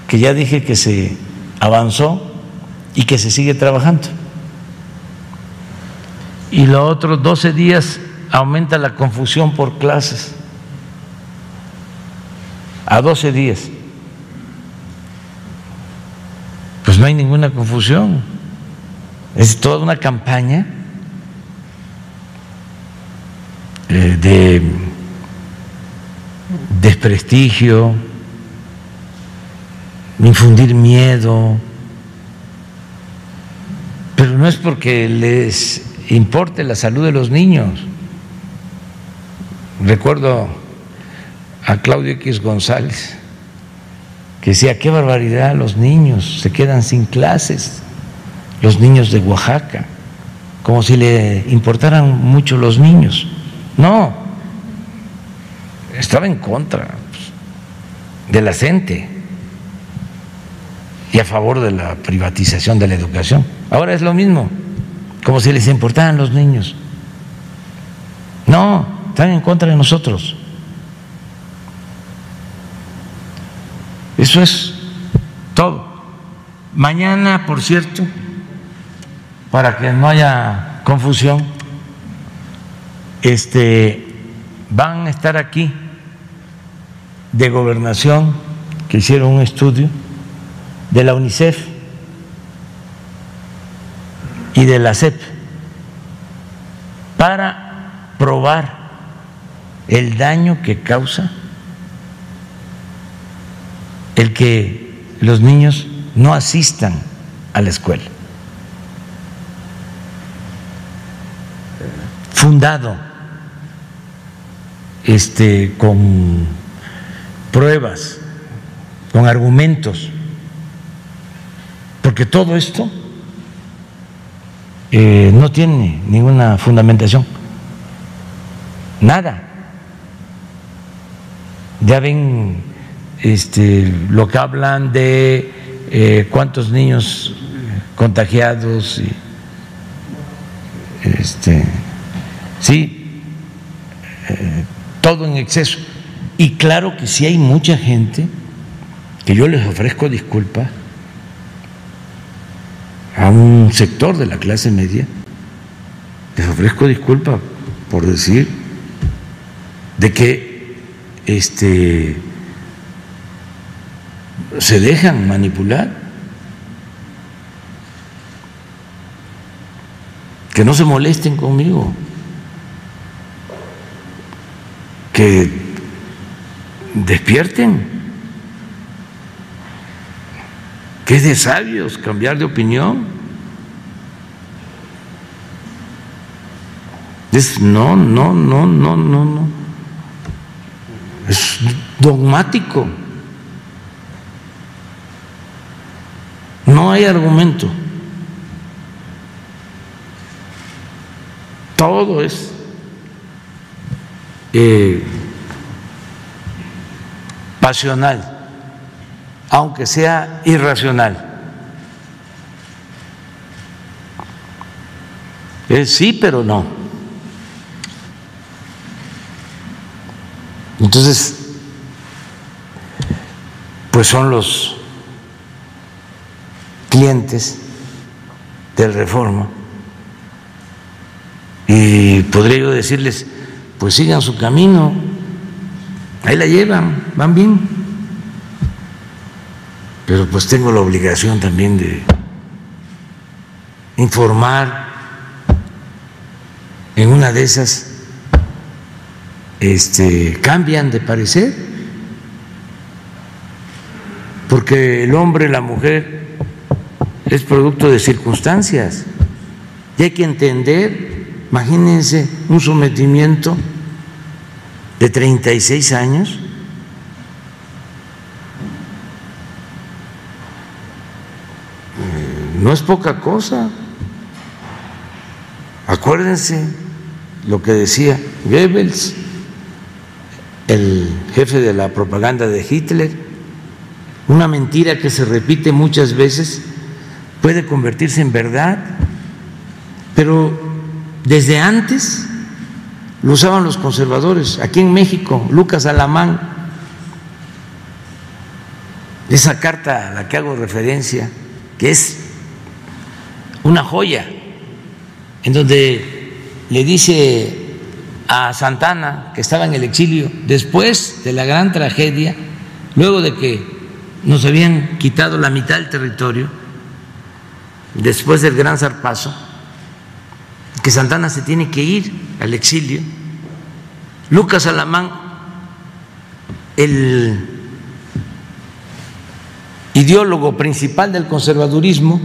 que ya dije que se avanzó y que se sigue trabajando. Y los otros 12 días aumenta la confusión por clases. A 12 días. No hay ninguna confusión. Es toda una campaña eh, de desprestigio, infundir miedo, pero no es porque les importe la salud de los niños. Recuerdo a Claudio X González que decía, qué barbaridad, los niños se quedan sin clases, los niños de Oaxaca, como si le importaran mucho los niños. No, estaba en contra de la gente y a favor de la privatización de la educación. Ahora es lo mismo, como si les importaran los niños. No, están en contra de nosotros. Eso es todo. Mañana, por cierto, para que no haya confusión, este van a estar aquí de gobernación que hicieron un estudio de la UNICEF y de la CEP para probar el daño que causa el que los niños no asistan a la escuela. Fundado este, con pruebas, con argumentos, porque todo esto eh, no tiene ninguna fundamentación, nada. Ya ven este, lo que hablan de eh, cuántos niños contagiados, y, este, sí, eh, todo en exceso. Y claro que sí hay mucha gente que yo les ofrezco disculpas a un sector de la clase media, les ofrezco disculpas por decir de que este se dejan manipular, que no se molesten conmigo, que despierten, que es de sabios cambiar de opinión. Es no, no, no, no, no, no. Es dogmático. No hay argumento. Todo es eh, pasional, aunque sea irracional. Es sí, pero no. Entonces, pues son los clientes del Reforma. Y podría yo decirles, pues sigan su camino, ahí la llevan, van bien. Pero pues tengo la obligación también de informar en una de esas este, cambian de parecer, porque el hombre, la mujer, es producto de circunstancias. Y hay que entender, imagínense un sometimiento de 36 años. Eh, no es poca cosa. Acuérdense lo que decía Goebbels, el jefe de la propaganda de Hitler, una mentira que se repite muchas veces puede convertirse en verdad, pero desde antes lo usaban los conservadores. Aquí en México, Lucas Alamán, esa carta a la que hago referencia, que es una joya, en donde le dice a Santana, que estaba en el exilio, después de la gran tragedia, luego de que nos habían quitado la mitad del territorio, después del gran zarpazo, que Santana se tiene que ir al exilio, Lucas Alamán, el ideólogo principal del conservadurismo,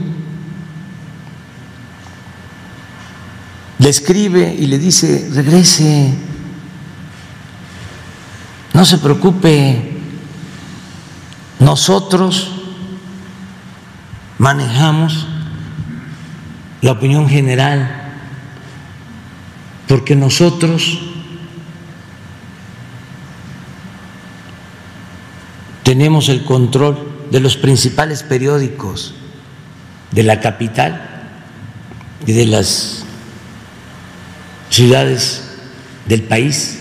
le escribe y le dice, regrese, no se preocupe, nosotros manejamos la opinión general, porque nosotros tenemos el control de los principales periódicos de la capital y de las ciudades del país.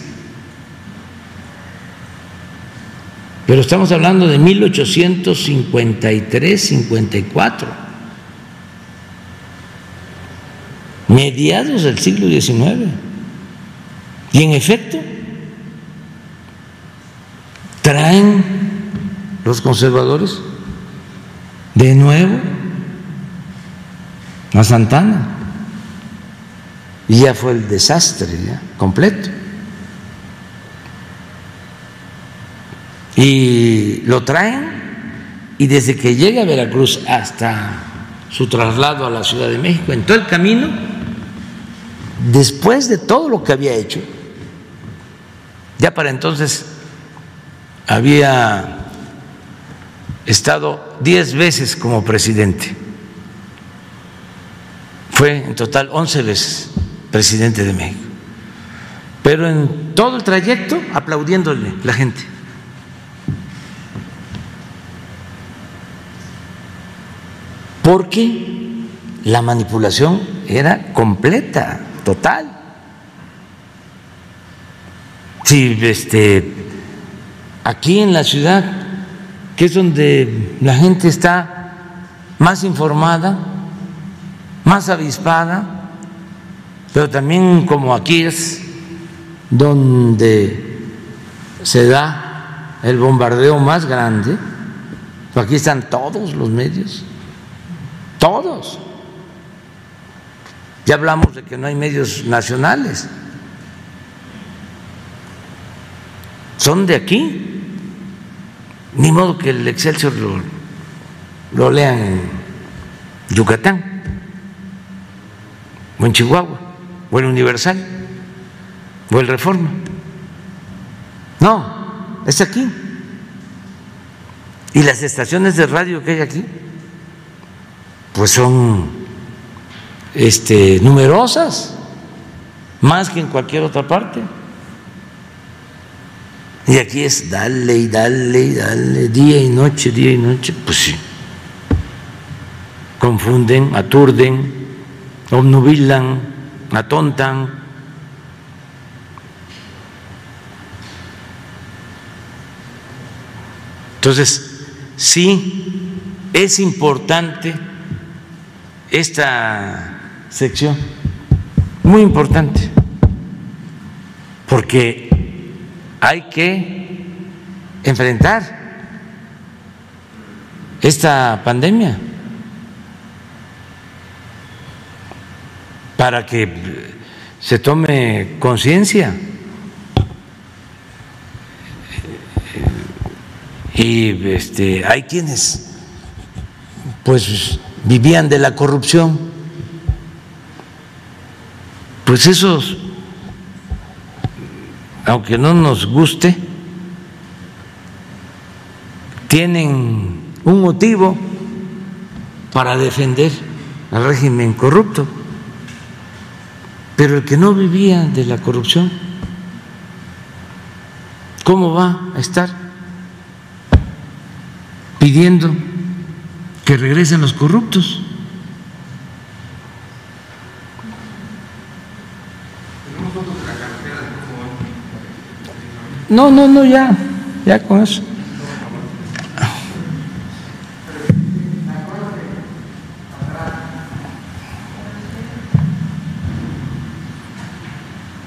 Pero estamos hablando de 1853-54. Mediados del siglo XIX. Y en efecto, traen los conservadores de nuevo a Santana. Y ya fue el desastre completo. Y lo traen y desde que llega a Veracruz hasta su traslado a la Ciudad de México, en todo el camino, después de todo lo que había hecho, ya para entonces había estado diez veces como presidente. Fue en total 11 veces presidente de México. Pero en todo el trayecto aplaudiéndole la gente. Porque la manipulación era completa, total. Si este, aquí en la ciudad, que es donde la gente está más informada, más avispada, pero también como aquí es donde se da el bombardeo más grande, aquí están todos los medios, todos. Ya hablamos de que no hay medios nacionales, son de aquí. Ni modo que el Excelsior lo, lo lean en Yucatán, o en Chihuahua, o en Universal, o el Reforma. No, es aquí. Y las estaciones de radio que hay aquí, pues son este, numerosas, más que en cualquier otra parte. Y aquí es dale y dale y dale, día y noche, día y noche. Pues sí. Confunden, aturden, obnubilan, atontan. Entonces, sí, es importante esta sección, muy importante, porque hay que enfrentar esta pandemia para que se tome conciencia y este, hay quienes pues vivían de la corrupción pues esos aunque no nos guste, tienen un motivo para defender al régimen corrupto. Pero el que no vivía de la corrupción, ¿cómo va a estar pidiendo que regresen los corruptos? No, no, no, ya, ya con eso.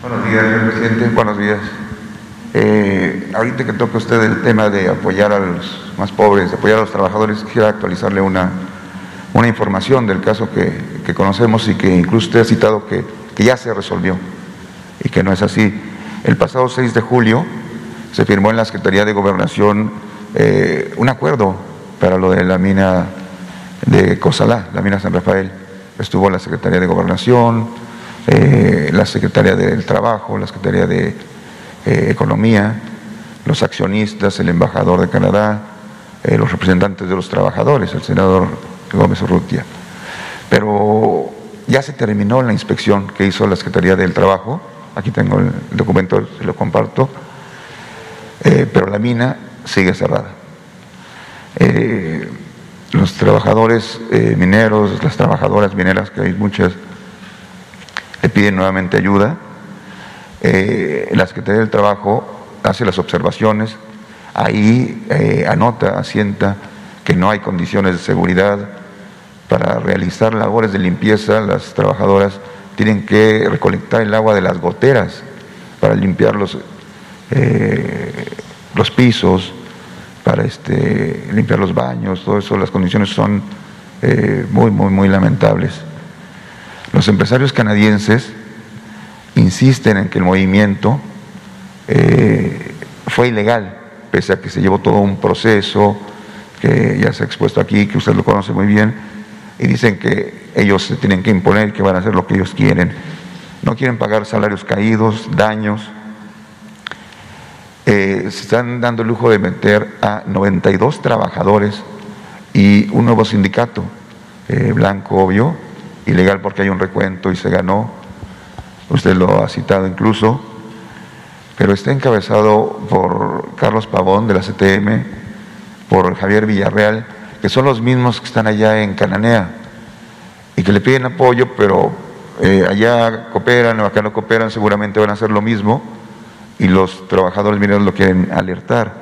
Buenos días, señor presidente. Buenos días. Eh, ahorita que toca usted el tema de apoyar a los más pobres, de apoyar a los trabajadores, quisiera actualizarle una, una información del caso que, que, conocemos y que incluso usted ha citado que, que ya se resolvió y que no es así. El pasado 6 de julio, se firmó en la Secretaría de Gobernación eh, un acuerdo para lo de la mina de Cosalá, la mina San Rafael. Estuvo la Secretaría de Gobernación, eh, la Secretaría del Trabajo, la Secretaría de eh, Economía, los accionistas, el embajador de Canadá, los representantes de los trabajadores, el senador Gómez Urrutia. Pero ya se terminó la inspección que hizo la Secretaría del Trabajo, aquí tengo el documento, se lo comparto, eh, pero la mina sigue cerrada. Eh, los trabajadores eh, mineros, las trabajadoras mineras, que hay muchas, le piden nuevamente ayuda. la Secretaría del Trabajo hace las observaciones, ahí anota, asienta que no hay condiciones de seguridad para realizar labores de limpieza, las trabajadoras tienen que recolectar el agua de las goteras para limpiar los eh, los pisos, para este, limpiar los baños, todo eso, las condiciones son eh, muy, muy, muy lamentables. Los empresarios canadienses insisten en que el movimiento eh, fue ilegal, pese a que se llevó todo un proceso que ya se ha expuesto aquí, que usted lo conoce muy bien, y dicen que ellos se tienen que imponer, que van a hacer lo que ellos quieren. No quieren pagar salarios caídos, daños, eh, se están dando el lujo de meter a 92 trabajadores y un nuevo sindicato, eh, blanco obvio, ilegal porque hay un recuento y se ganó, usted lo ha citado incluso, pero está encabezado por Carlos Pavón de la CTM, por Javier Villarreal, que son los mismos que están allá en Cananea y que le piden apoyo, pero eh, allá cooperan o acá no cooperan, seguramente van a hacer lo mismo y los trabajadores mineros lo quieren alertar.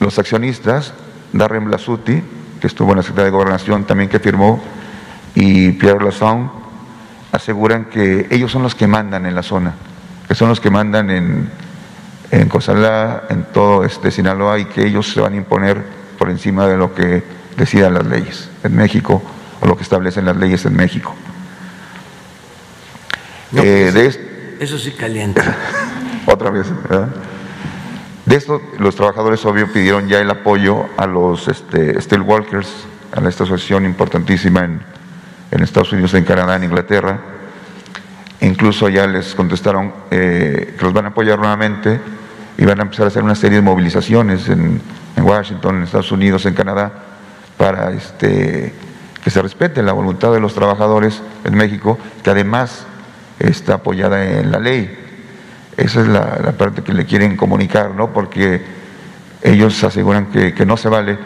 Los accionistas, Darren Blasuti, que estuvo en la Secretaría de Gobernación, también que firmó, y Pierre Lasson, aseguran que ellos son los que mandan en la zona, que son los que mandan en, en Cosalá, en todo este Sinaloa, y que ellos se van a imponer por encima de lo que decidan las leyes en México o lo que establecen las leyes en México. Eh, pues, eso sí calienta. Otra vez, ¿verdad? De esto, los trabajadores, obvio, pidieron ya el apoyo a los este, Steelworkers, a esta asociación importantísima en, Estados Unidos, en Canadá, en Inglaterra. Incluso ya les contestaron eh, que los van a apoyar nuevamente y van a empezar a hacer una serie de movilizaciones en, en Washington, en Estados Unidos, en Canadá, para este, que se respete la voluntad de los trabajadores en México, que además está apoyada en la ley. Esa es la, parte que le quieren comunicar, ¿no? Porque ellos aseguran que, no se vale,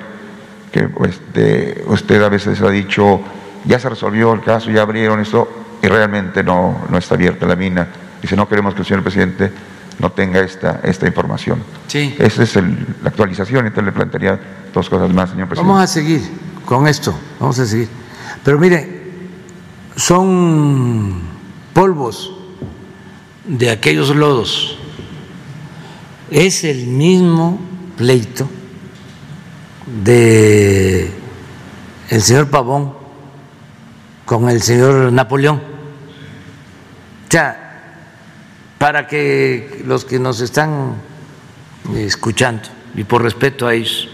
que este, usted a veces ha dicho, ya se resolvió el caso, ya abrieron esto, y realmente no, no está abierta la mina. Dice, no queremos que el señor presidente no tenga esta, esta información. Sí. Esa es la actualización, entonces le plantearía dos cosas más, señor presidente. Vamos a seguir con esto, vamos a seguir. Pero mire, son polvos de aquellos lodos. Es el mismo pleito de el señor Pavón con el señor Napoleón. O sea, para que los que nos están escuchando, y por respeto a ellos,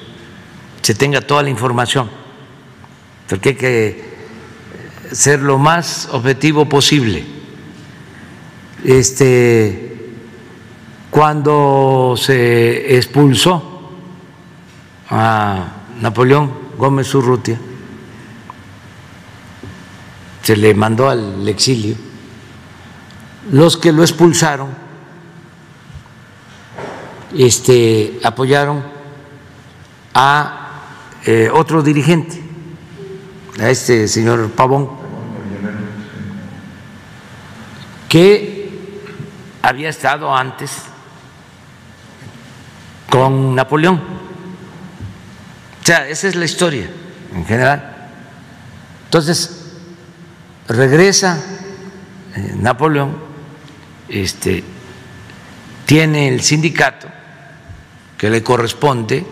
se tenga toda la información, porque hay que ser lo más objetivo posible este, cuando se expulsó a Napoleón Gómez Urrutia, se le mandó al exilio, los que lo expulsaron este, apoyaron a eh, otro dirigente, a este señor Pavón, que había estado antes con Napoleón. O sea, esa es la historia en general. Entonces, regresa eh, Napoleón, este, tiene el sindicato que le corresponde,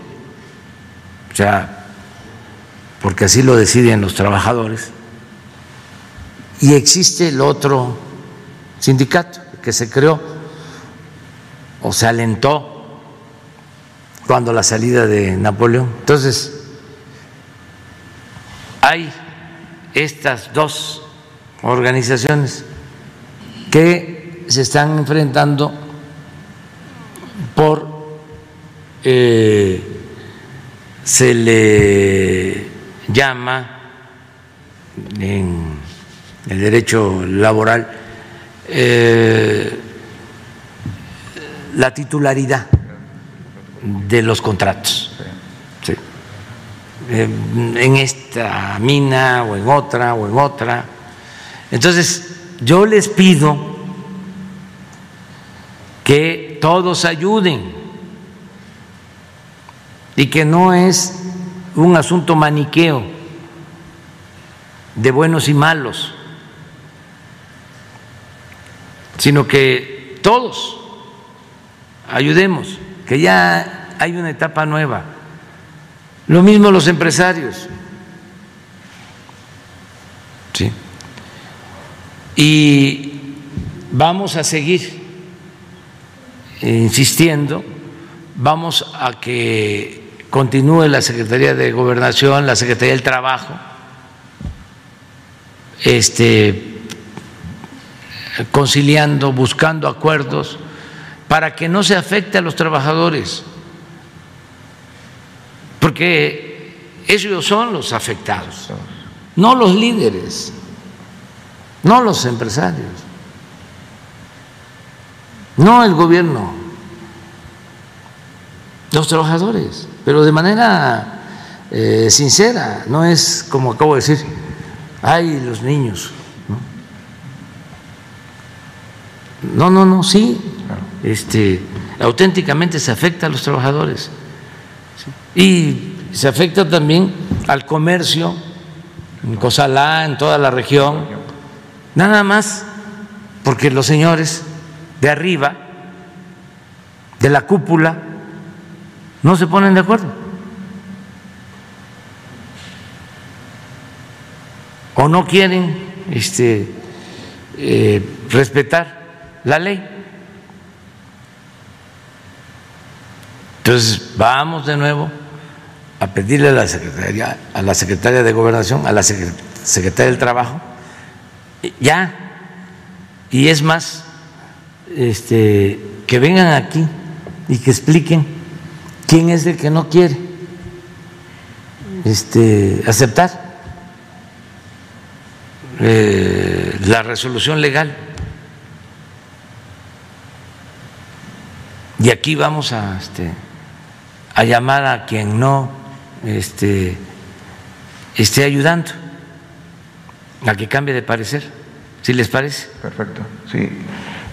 o sea, porque así lo deciden los trabajadores, y existe el otro sindicato que se creó o se alentó cuando la salida de Napoleón. Entonces, hay estas dos organizaciones que se están enfrentando por, eh, se le llama en el derecho laboral, eh, la titularidad de los contratos. Eh, en esta mina o en otra o en otra. Entonces, yo les pido que todos ayuden y que no es un asunto maniqueo de buenos y malos sino que todos ayudemos, que ya hay una etapa nueva. Lo mismo los empresarios. ¿Sí? Y vamos a seguir insistiendo, vamos a que continúe la Secretaría de Gobernación, la Secretaría del Trabajo, este conciliando, buscando acuerdos para que no se afecte a los trabajadores, porque ellos son los afectados, no los líderes. no los empresarios, no el gobierno, los trabajadores, pero de manera eh, sincera, no es como acabo de decir, ay, los niños. No, no, no, sí, este, auténticamente se afecta a los trabajadores. Y se afecta también al comercio en Cosalá, en toda la región, nada más porque los señores de arriba, de la cúpula, no se ponen de acuerdo. O no quieren este, eh, respetar la ley. Entonces, vamos de nuevo a pedirle a la Secretaría, a la Secretaria de Gobernación, a la Secretaria del Trabajo, ya, y es más, este, que vengan aquí y que expliquen quién es el que no quiere este, aceptar eh, la resolución legal. Y aquí vamos a, este, a llamar a quien no este, esté ayudando a que cambie de parecer, si les parece. Perfecto, sí.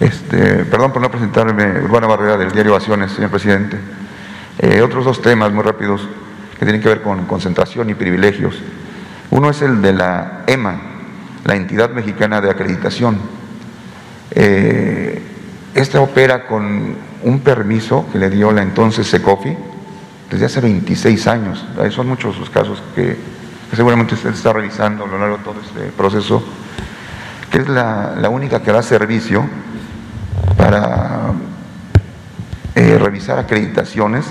Este, perdón por no presentarme, Urbana Barrera del diario Ovaciones, señor presidente. Eh, otros dos temas muy rápidos que tienen que ver con concentración y privilegios. Uno es el de la EMA, la Entidad Mexicana de Acreditación. Eh, esta opera con un permiso que le dio la entonces SECOFI, desde hace 26 años. Son muchos los casos que, seguramente usted está revisando a lo largo de todo este proceso, que es la, única que da servicio para eh, revisar acreditaciones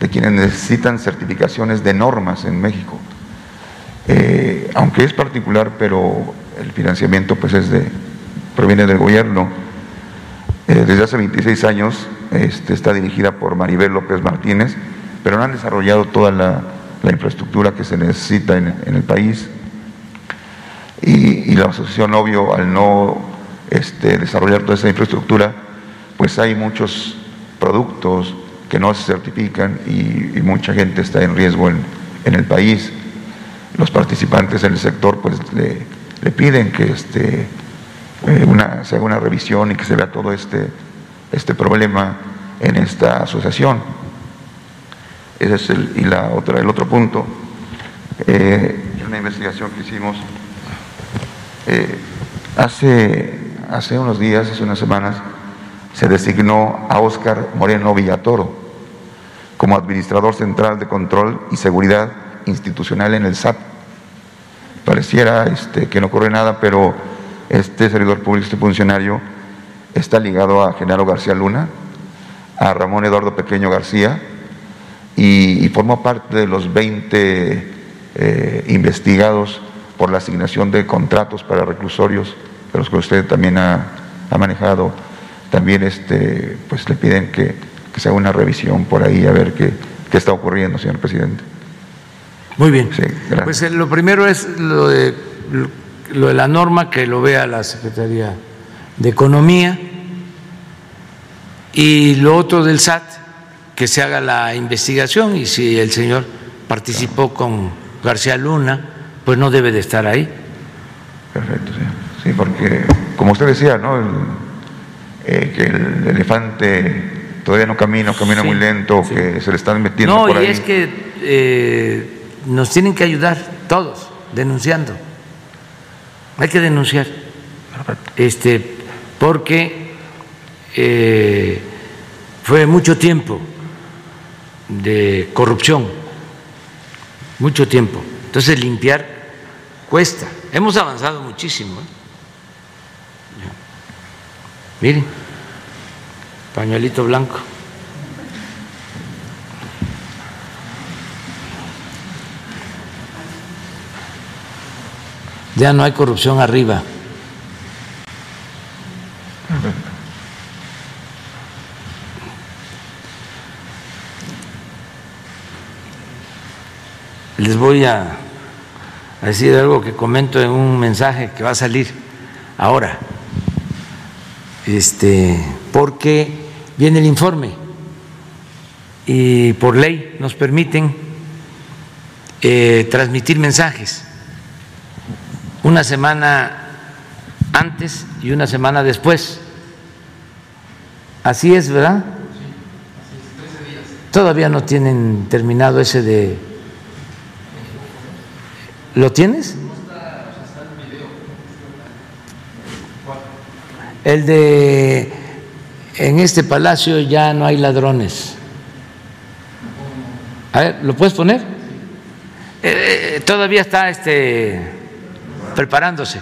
de quienes necesitan certificaciones de normas en México. Eh, aunque es particular, pero el financiamiento pues es de, proviene del gobierno. Eh, desde hace 26 años este, está dirigida por Maribel López Martínez, pero no han desarrollado toda la, infraestructura que se necesita en, el país. Y, la asociación, obvio, al no este, desarrollar toda esa infraestructura, pues hay muchos productos que no se certifican y, mucha gente está en riesgo en, el país. Los participantes en el sector pues le, piden que este, eh, una, se haga una revisión y que se vea todo este, este problema en esta asociación. Ese es el, y la otra, el otro punto, eh, una investigación que hicimos eh, hace, hace unos días, hace unas semanas, se designó a Óscar Moreno Villatoro como administrador central de control y seguridad institucional en el SAT. Pareciera este, que no ocurre nada, pero este servidor público, este funcionario, está ligado a Genaro García Luna, a Ramón Eduardo Pequeño García, y, formó parte de los 20 eh, investigados por la asignación de contratos para reclusorios, de los que usted también ha, manejado. También este, pues le piden que, se haga una revisión por ahí a ver qué, está ocurriendo, señor presidente. Muy bien. pues eh, lo primero es lo de, lo de la norma que lo vea la Secretaría de Economía y lo otro del SAT que se haga la investigación y si el señor participó con García Luna, pues no debe de estar ahí. Perfecto, sí. Sí, porque como usted decía, ¿no? Eh, que el elefante todavía no camina, camina muy lento, que se le están metiendo no, por y es que eh, nos tienen que ayudar todos denunciando. Hay que denunciar. Este, porque eh, fue mucho tiempo de corrupción, mucho tiempo. Entonces limpiar cuesta. Hemos avanzado muchísimo. ¿eh? Miren, pañuelito blanco. Ya no hay corrupción arriba. les voy a, decir algo que comento en un mensaje que va a salir ahora, este, porque viene el informe y por ley nos permiten eh, transmitir mensajes una semana antes y una semana después. Así es, ¿verdad? Todavía no tienen terminado ese de... ¿Lo tienes? El de... En este palacio ya no hay ladrones. A ver, ¿lo puedes poner? Eh, eh, todavía está este preparándose,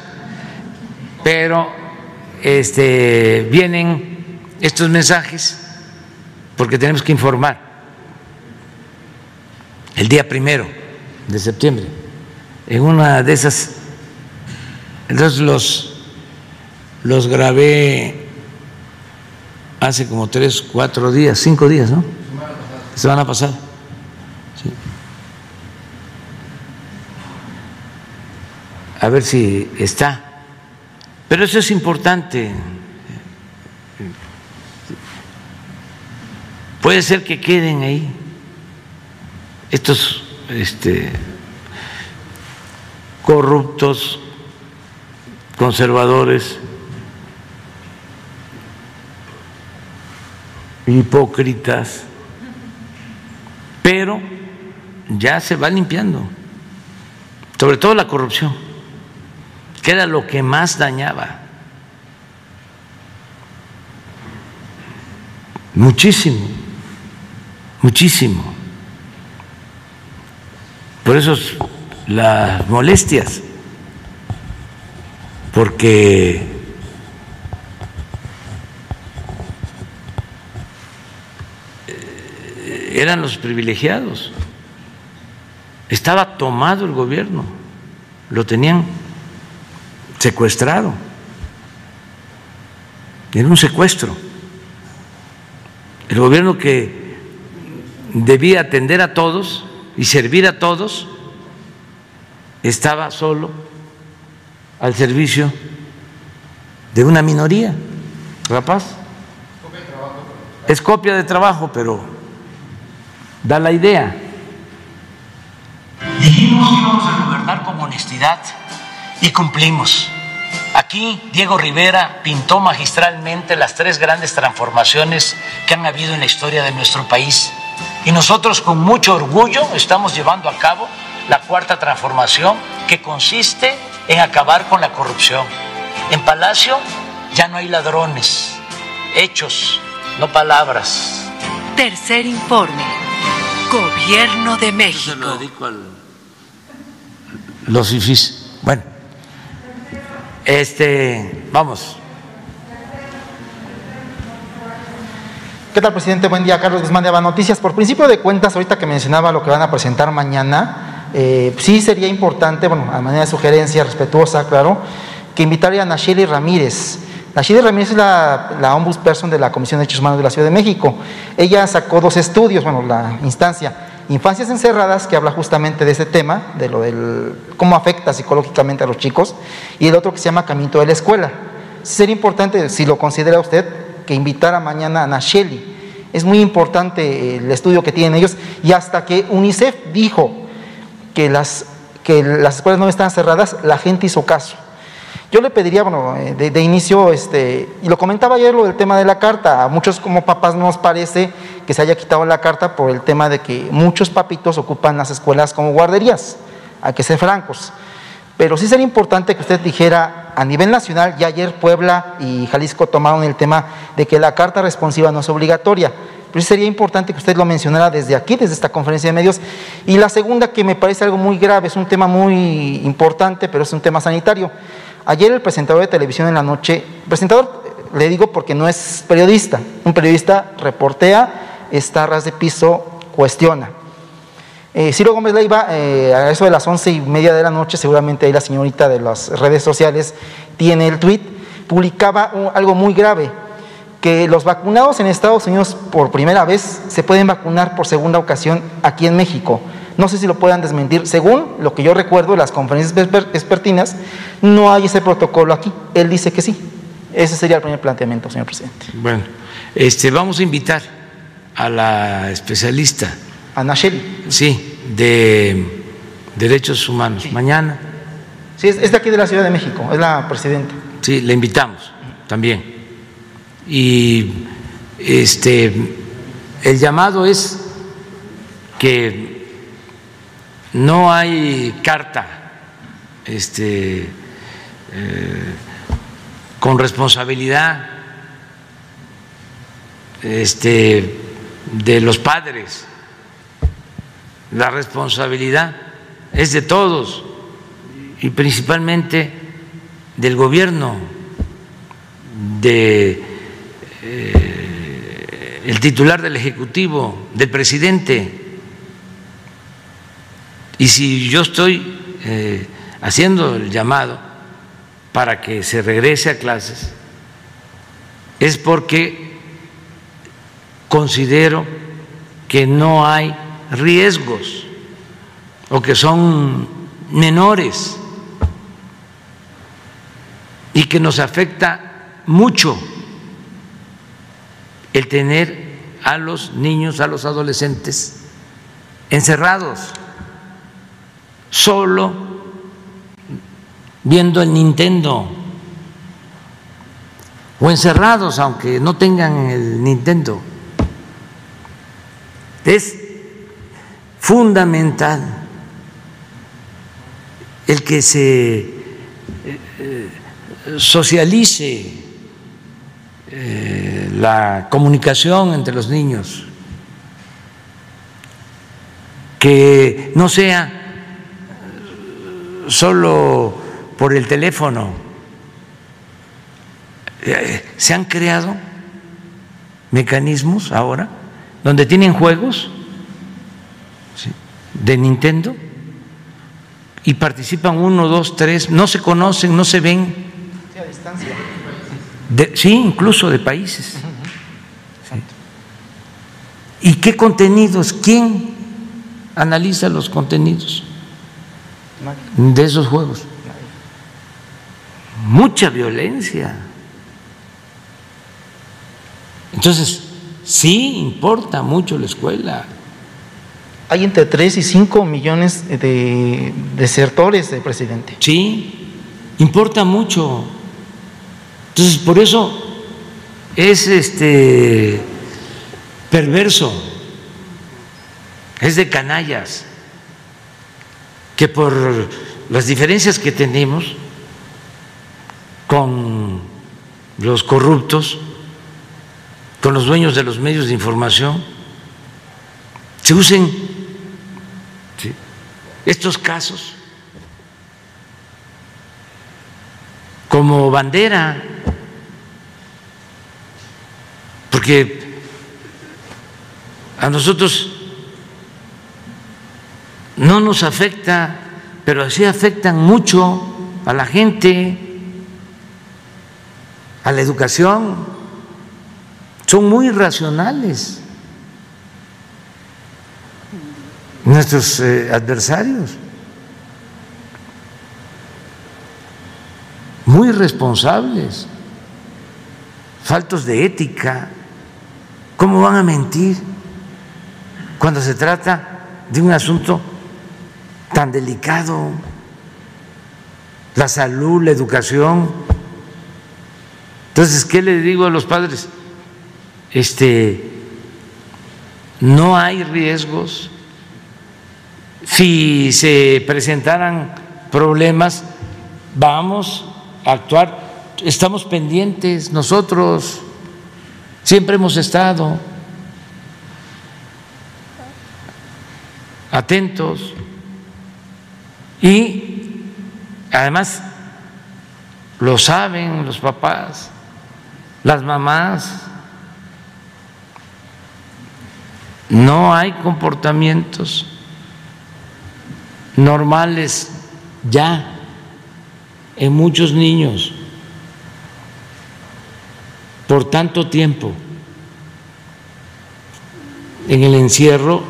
pero este vienen estos mensajes porque tenemos que informar el día primero de septiembre. En una de esas, entonces los, los grabé hace como tres, cuatro días, cinco días, ¿no? Semana pasada. Sí. A ver si está. Pero eso es importante. Puede ser que queden ahí estos este, corruptos, conservadores, hipócritas, pero ya se va limpiando, sobre todo la corrupción, que era lo que más dañaba. Muchísimo, muchísimo. Por eso las molestias, porque eran los privilegiados. Estaba tomado el gobierno, lo tenían secuestrado. Era un secuestro. El gobierno que debía atender a todos y servir a todos, estaba solo al servicio de una minoría, rapaz. Es copia de trabajo, pero da la idea. Dijimos que íbamos a gobernar con honestidad y cumplimos. Aquí Diego Rivera pintó magistralmente las tres grandes transformaciones que han habido en la historia de nuestro país y nosotros con mucho orgullo estamos llevando a cabo la cuarta transformación que consiste en acabar con la corrupción. En Palacio ya no hay ladrones, hechos, no palabras. Tercer informe. Gobierno de México. se lo dedico al... Los IFIS. Bueno, este, vamos. ¿Qué tal, presidente? Buen día, Carlos Guzmán de Aba Noticias. Por principio de cuentas, ahorita que mencionaba lo que van a presentar mañana, eh, sí sería importante, bueno, a manera de sugerencia respetuosa, claro, que invitaría a Nacheli Ramírez. Nacheli Ramírez es la, la ombudsperson de la Comisión de Derechos Humanos de la Ciudad de México. Ella sacó dos estudios, bueno, la instancia, Infancias Encerradas, que habla justamente de ese tema, de lo del cómo afecta psicológicamente a los chicos, y el otro que se llama Camino de la Escuela. Sería importante, si lo considera usted, que invitara mañana a Nacheli. Es muy importante el estudio que tienen ellos y hasta que UNICEF dijo que las, que las escuelas no están cerradas, la gente hizo caso. Yo le pediría, bueno, eh, de, inicio, este, y lo comentaba ayer lo del tema de la carta, a muchos como papás nos parece que se haya quitado la carta por el tema de que muchos papitos ocupan las escuelas como guarderías, hay que ser francos. Pero sí sería importante que usted dijera a nivel nacional, ya ayer Puebla y Jalisco tomaron el tema de que la carta responsiva no es obligatoria. Pero sí sería importante que usted lo mencionara desde aquí, desde esta conferencia de medios. Y la segunda, que me parece algo muy grave, es un tema muy importante, pero es un tema sanitario. Ayer el presentador de televisión en la noche, presentador le digo porque no es periodista, un periodista reportea, está a ras de piso, cuestiona. Eh, Ciro Gómez Leiva, eh, a eso de las once y media de la noche, seguramente ahí la señorita de las redes sociales tiene el tweet, publicaba algo muy grave, que los vacunados en Estados Unidos por primera vez se pueden vacunar por segunda ocasión aquí en México. No sé si lo puedan desmentir. Según lo que yo recuerdo de las conferencias vespertinas, no hay ese protocolo aquí. Él dice que sí. Ese sería el primer planteamiento, señor presidente. Bueno, este, vamos a invitar a la especialista, Ana Shelley. sí, de derechos humanos. Mañana, Sí, es, es de aquí de la Ciudad de México, es la presidenta. sí, la invitamos también. Y este, el llamado es que no hay carta este, eh, con responsabilidad este, de los padres. La responsabilidad es de todos y principalmente del gobierno, de eh, el titular del ejecutivo, del presidente. Y si yo estoy eh, haciendo el llamado para que se regrese a clases, es porque considero que no hay riesgos o que son menores y que nos afecta mucho el tener a los niños, a los adolescentes encerrados, solo viendo el Nintendo o encerrados aunque no tengan el Nintendo. Es fundamental el que se eh, socialice eh, la comunicación entre los niños, que no sea solo por el teléfono. Eh, Se han creado mecanismos ahora donde tienen juegos de Nintendo y participan uno, dos, tres, no se conocen, no se ven, Sí, a distancia. de- sí, incluso de países. ¿Y qué contenidos? ¿Quién analiza los contenidos de esos juegos? Mucha violencia. Entonces, sí importa mucho la escuela. Hay entre 3 y 5 millones de desertores de presidente. Sí, importa mucho. Entonces, por eso es este perverso, es de canallas, que por las diferencias que tenemos con los corruptos, con los dueños de los medios de información, se usen estos casos como bandera, porque a nosotros no nos afecta, pero sí afectan mucho a la gente, a la educación, son muy racionales nuestros eh, adversarios. muy responsables, faltos de ética. ¿Cómo van a mentir cuando se trata de un asunto tan delicado? La salud, la educación. Entonces, ¿qué le digo a los padres? Este, no hay riesgos. Si se presentaran problemas, vamos a actuar. Estamos pendientes nosotros, siempre hemos estado atentos y además lo saben los papás, las mamás, no hay comportamientos normales ya en muchos niños por tanto tiempo en el encierro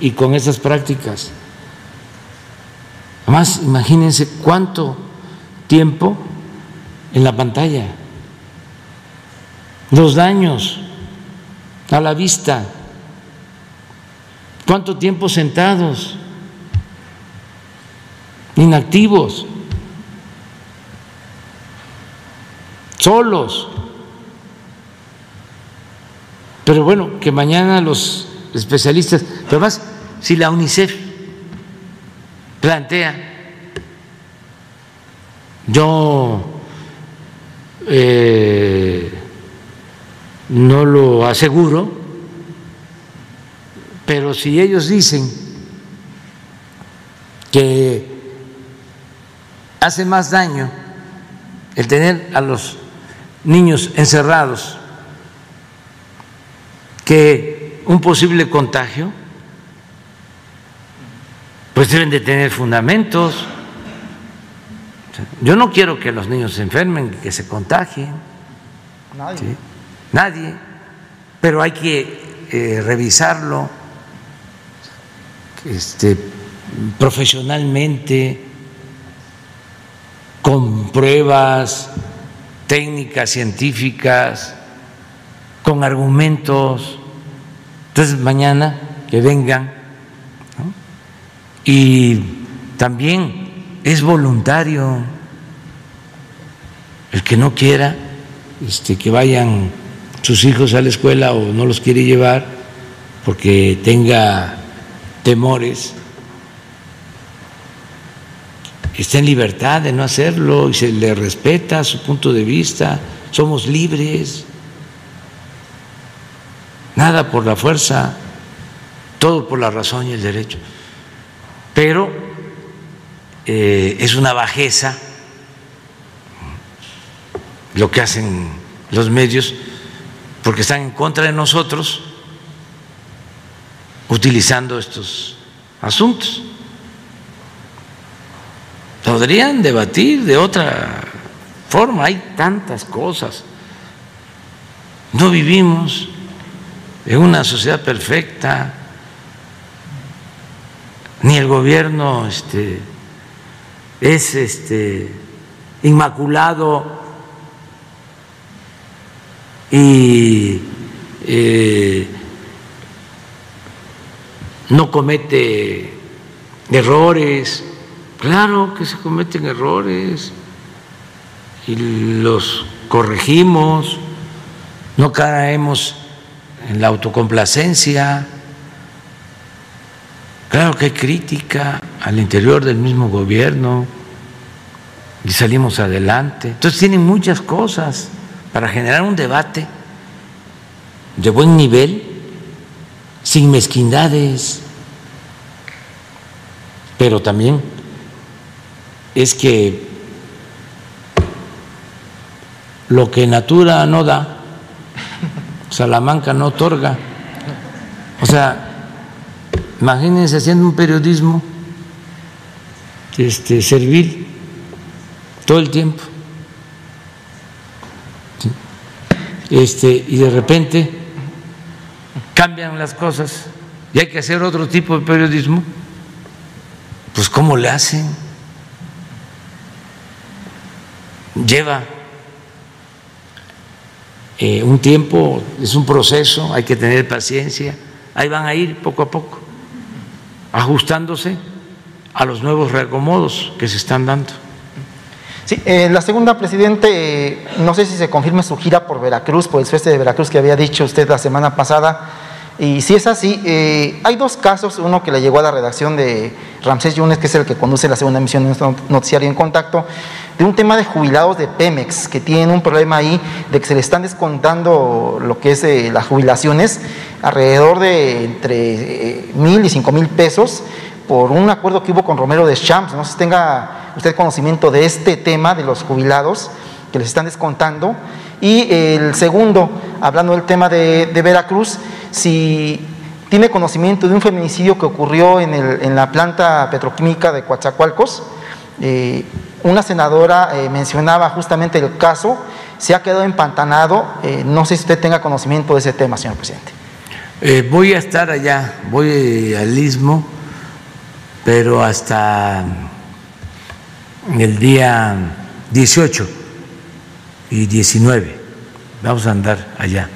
y con esas prácticas. Además, imagínense cuánto tiempo en la pantalla, los daños a la vista, cuánto tiempo sentados, inactivos, solos. Pero bueno, que mañana los especialistas, pero además, si la UNICEF plantea, yo eh, no lo aseguro, pero si ellos dicen que hace más daño el tener a los niños encerrados que un posible contagio, pues deben de tener fundamentos. Yo no quiero que los niños se enfermen, que se contagien. Nadie. Nadie. Pero hay que eh, revisarlo este, profesionalmente, con pruebas técnicas, científicas, con argumentos. Entonces mañana que vengan y también es voluntario el que no quiera este, que vayan sus hijos a la escuela o no los quiere llevar porque tenga temores, está en libertad de no hacerlo y se le respeta su punto de vista, somos libres nada por la fuerza, todo por la razón y el derecho. Pero eh, es una bajeza lo que hacen los medios porque están en contra de nosotros utilizando estos asuntos. Podrían debatir de otra forma, hay tantas cosas. No vivimos en una sociedad perfecta, ni el gobierno este, es este, inmaculado y eh, no comete errores. Claro que se cometen errores y los corregimos, no caemos en la autocomplacencia. Claro que hay crítica al interior del mismo gobierno y salimos adelante. Entonces tienen muchas cosas para generar un debate de buen nivel, sin mezquindades, pero también es que lo que Natura no da, Salamanca no otorga. O sea, imagínense haciendo un periodismo este, servil todo el tiempo. Este, y de repente cambian las cosas y hay que hacer otro tipo de periodismo, pues ¿cómo le hacen? Lleva eh, un tiempo, es un proceso, hay que tener paciencia, ahí van a ir poco a poco, ajustándose a los nuevos reacomodos que se están dando. Sí, eh, la segunda, presidente, eh, no sé si se confirma su gira por Veracruz, por el sueste de Veracruz que había dicho usted la semana pasada. Y si es así, hay dos casos, uno que le llegó a la redacción de Ramsés Yunes, que es el que conduce la segunda emisión de nuestro noticiario en contacto, de un tema de jubilados de Pemex, que tienen un problema ahí de que se le están descontando lo que es eh, las jubilaciones, alrededor de entre eh, mil y cinco mil pesos, por un acuerdo que hubo con Romero de Champs. No sé si tenga usted conocimiento de este tema de los jubilados que les están descontando. Y el segundo, hablando del tema de, Veracruz, si tiene conocimiento de un feminicidio que ocurrió en, el, en la planta petroquímica de Coatzacoalcos, eh, una senadora eh, mencionaba justamente el caso, se ha quedado empantanado. Eh, no sé si usted tenga conocimiento de ese tema, señor presidente. Eh, voy a estar allá, voy al istmo, pero hasta el día 18 y 19. Vamos a andar allá.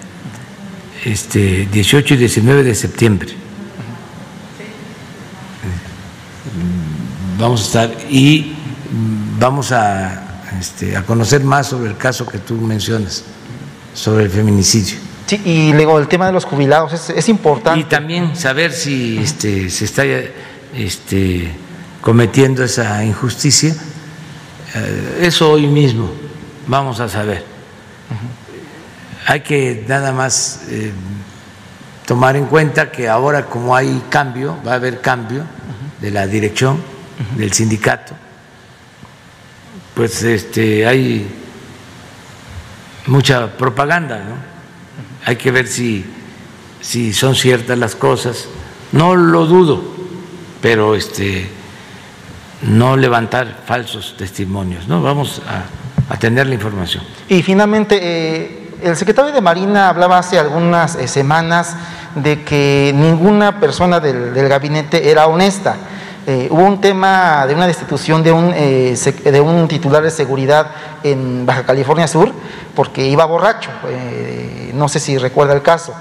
Este 18 y 19 de septiembre. Vamos a estar y vamos a, este, a conocer más sobre el caso que tú mencionas, sobre el feminicidio. Sí, y luego el tema de los jubilados es, es importante. Y también saber si este, se está este, cometiendo esa injusticia. Eh, eso hoy mismo vamos a saber. Hay que nada más eh, tomar en cuenta que ahora como hay cambio, va a haber cambio de la dirección del sindicato, pues este, hay mucha propaganda, ¿no? Hay que ver si, si son ciertas las cosas. No lo dudo, pero este, no levantar falsos testimonios. ¿no? Vamos a, tener la información. Y finalmente, eh, el secretario de Marina hablaba hace algunas eh, semanas de que ninguna persona del gabinete era honesta. Eh, hubo un tema de una destitución de un, eh, de un titular de seguridad en Baja California Sur porque iba borracho, eh, no sé si recuerda el caso.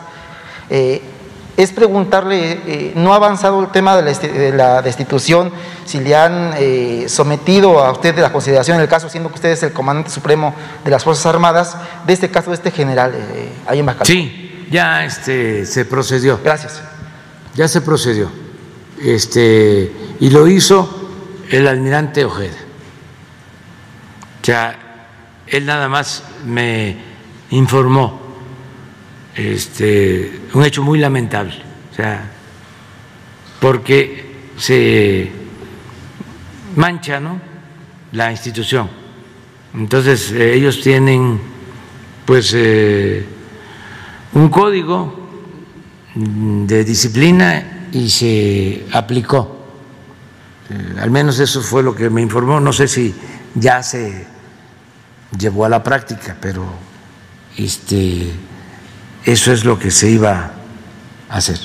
es preguntarle, ¿no ha avanzado el tema de la, de la destitución? Si le han sometido a usted de la consideración del caso, siendo que usted es el comandante supremo de las Fuerzas Armadas, de este caso de este general ahí en Baja California. Sí, ya este, se procedió. Gracias. Ya se procedió. Este, y lo hizo el almirante Ojeda. O sea, él nada más me informó este, un hecho muy lamentable, o sea, porque se mancha ¿no? la institución. Entonces eh, ellos tienen pues eh, un código de disciplina y se aplicó eh, al menos eso fue lo que me informó. No sé si ya se llevó a la práctica, pero este, eso es lo que se iba a hacer.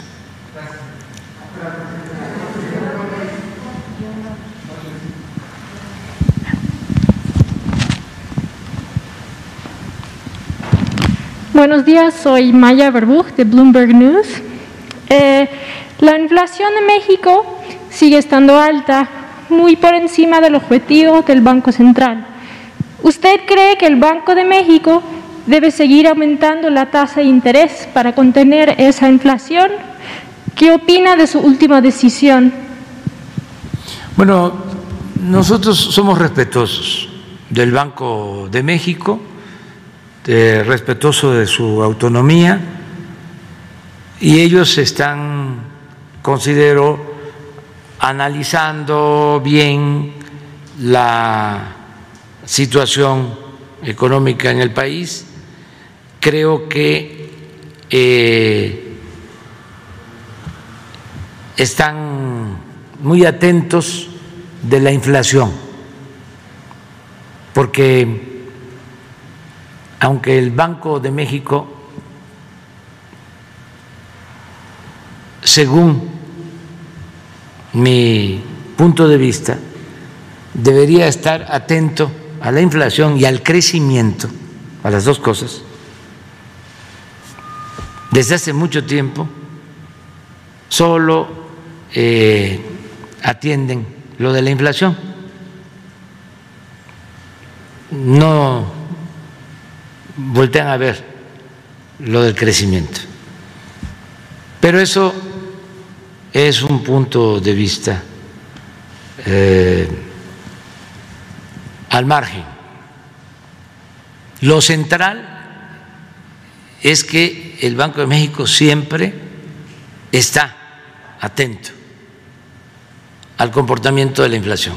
Buenos días, soy Maya Verbuch de Bloomberg News. Eh, la inflación en México sigue estando alta, muy por encima del objetivo del Banco Central. ¿Usted cree que el Banco de México debe seguir aumentando la tasa de interés para contener esa inflación? ¿Qué opina de su última decisión? Bueno, nosotros somos respetuosos del Banco de México, de, respetuosos de su autonomía, y ellos están, considero, analizando bien la situación económica en el país. Creo que eh, están muy atentos de la inflación, porque aunque el Banco de México, según mi punto de vista, debería estar atento a la inflación y al crecimiento, a las dos cosas. Desde hace mucho tiempo solo eh, atienden lo de la inflación, no voltean a ver lo del crecimiento. Pero eso es un punto de vista eh, al margen. Lo central es que el Banco de México siempre está atento al comportamiento de la inflación.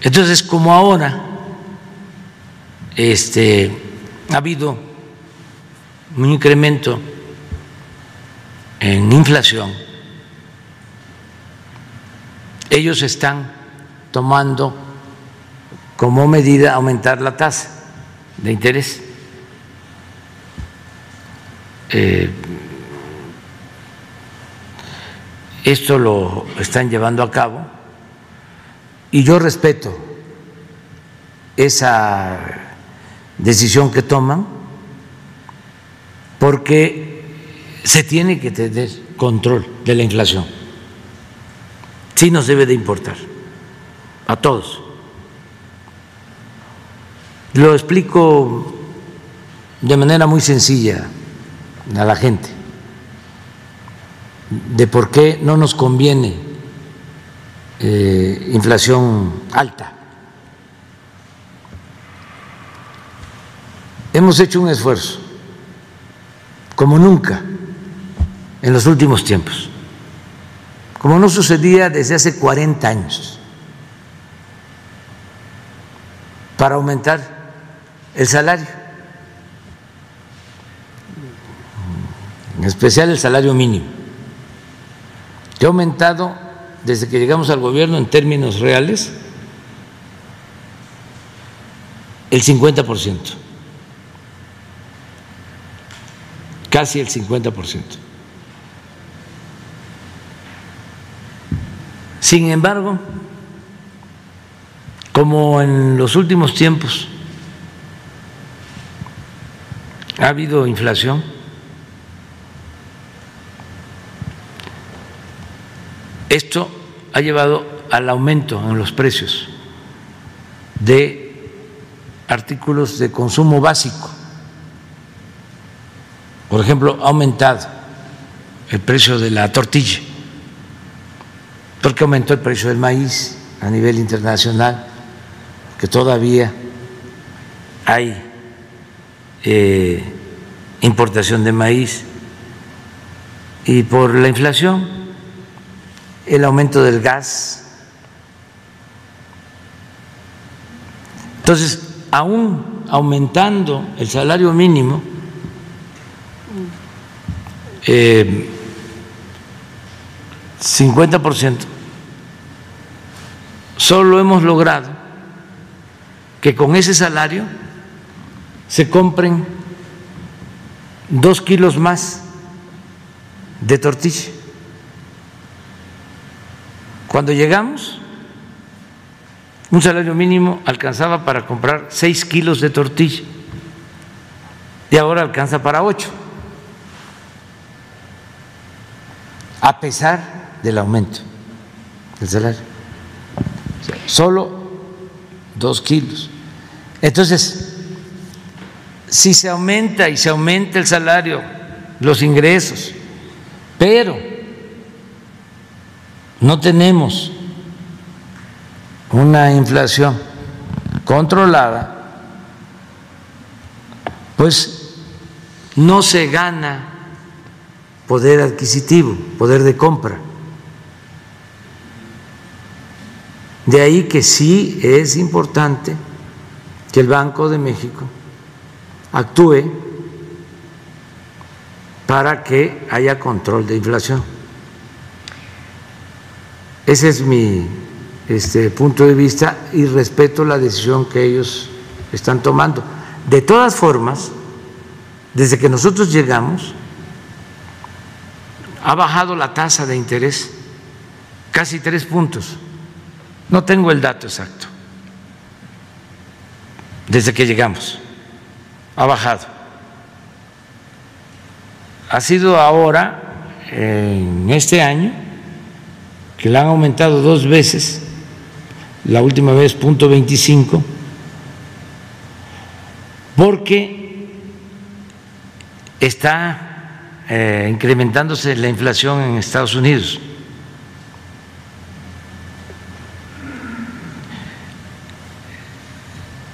Entonces, como ahora este, ha habido un incremento en inflación, ellos están tomando como medida aumentar la tasa de interés. Eh, esto lo están llevando a cabo Y yo respeto esa decisión que toman porque se tiene que tener control de la inflación. Sí nos debe de importar a todos. Lo explico de manera muy sencilla a la gente de por qué no nos conviene eh, inflación alta. Hemos hecho un esfuerzo, como nunca en los últimos tiempos, como no sucedía desde hace 40 años, para aumentar el salario, en especial el salario mínimo, que ha aumentado desde que llegamos al gobierno en términos reales el 50%, casi el 50%. Sin embargo, como en los últimos tiempos ha habido inflación, esto ha llevado al aumento en los precios de artículos de consumo básico. Por ejemplo, ha aumentado el precio de la tortilla, porque aumentó el precio del maíz a nivel internacional, que todavía hay eh, importación de maíz, y por la inflación, el aumento del gas. Entonces, aún aumentando el salario mínimo, eh, 50%, solo hemos logrado que con ese salario se compren dos kilos más de tortilla. Cuando llegamos, un salario mínimo alcanzaba para comprar seis kilos de tortilla y ahora alcanza para ocho, a pesar del aumento del salario. Solo dos kilos. Entonces, si se aumenta y se aumenta el salario, los ingresos, pero no tenemos una inflación controlada, pues no se gana poder adquisitivo, poder de compra. De ahí que sí es importante que el Banco de México actúe para que haya control de inflación. Ese es mi este, punto de vista y respeto la decisión que ellos están tomando. De todas formas, desde que nosotros llegamos, ha bajado la tasa de interés casi tres puntos. No tengo el dato exacto. Desde que llegamos, ha bajado. Ha sido ahora, en este año, que la han aumentado dos veces, la última vez punto 25, porque está eh, incrementándose la inflación en Estados Unidos.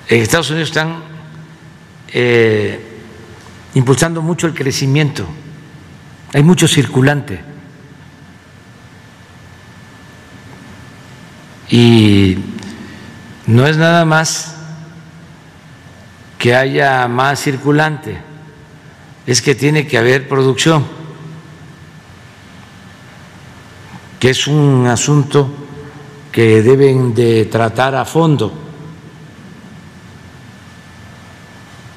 En Estados Unidos están eh, impulsando mucho el crecimiento, hay mucho circulante. Y no es nada más que haya más circulante, es que tiene que haber producción, que es un asunto que deben de tratar a fondo,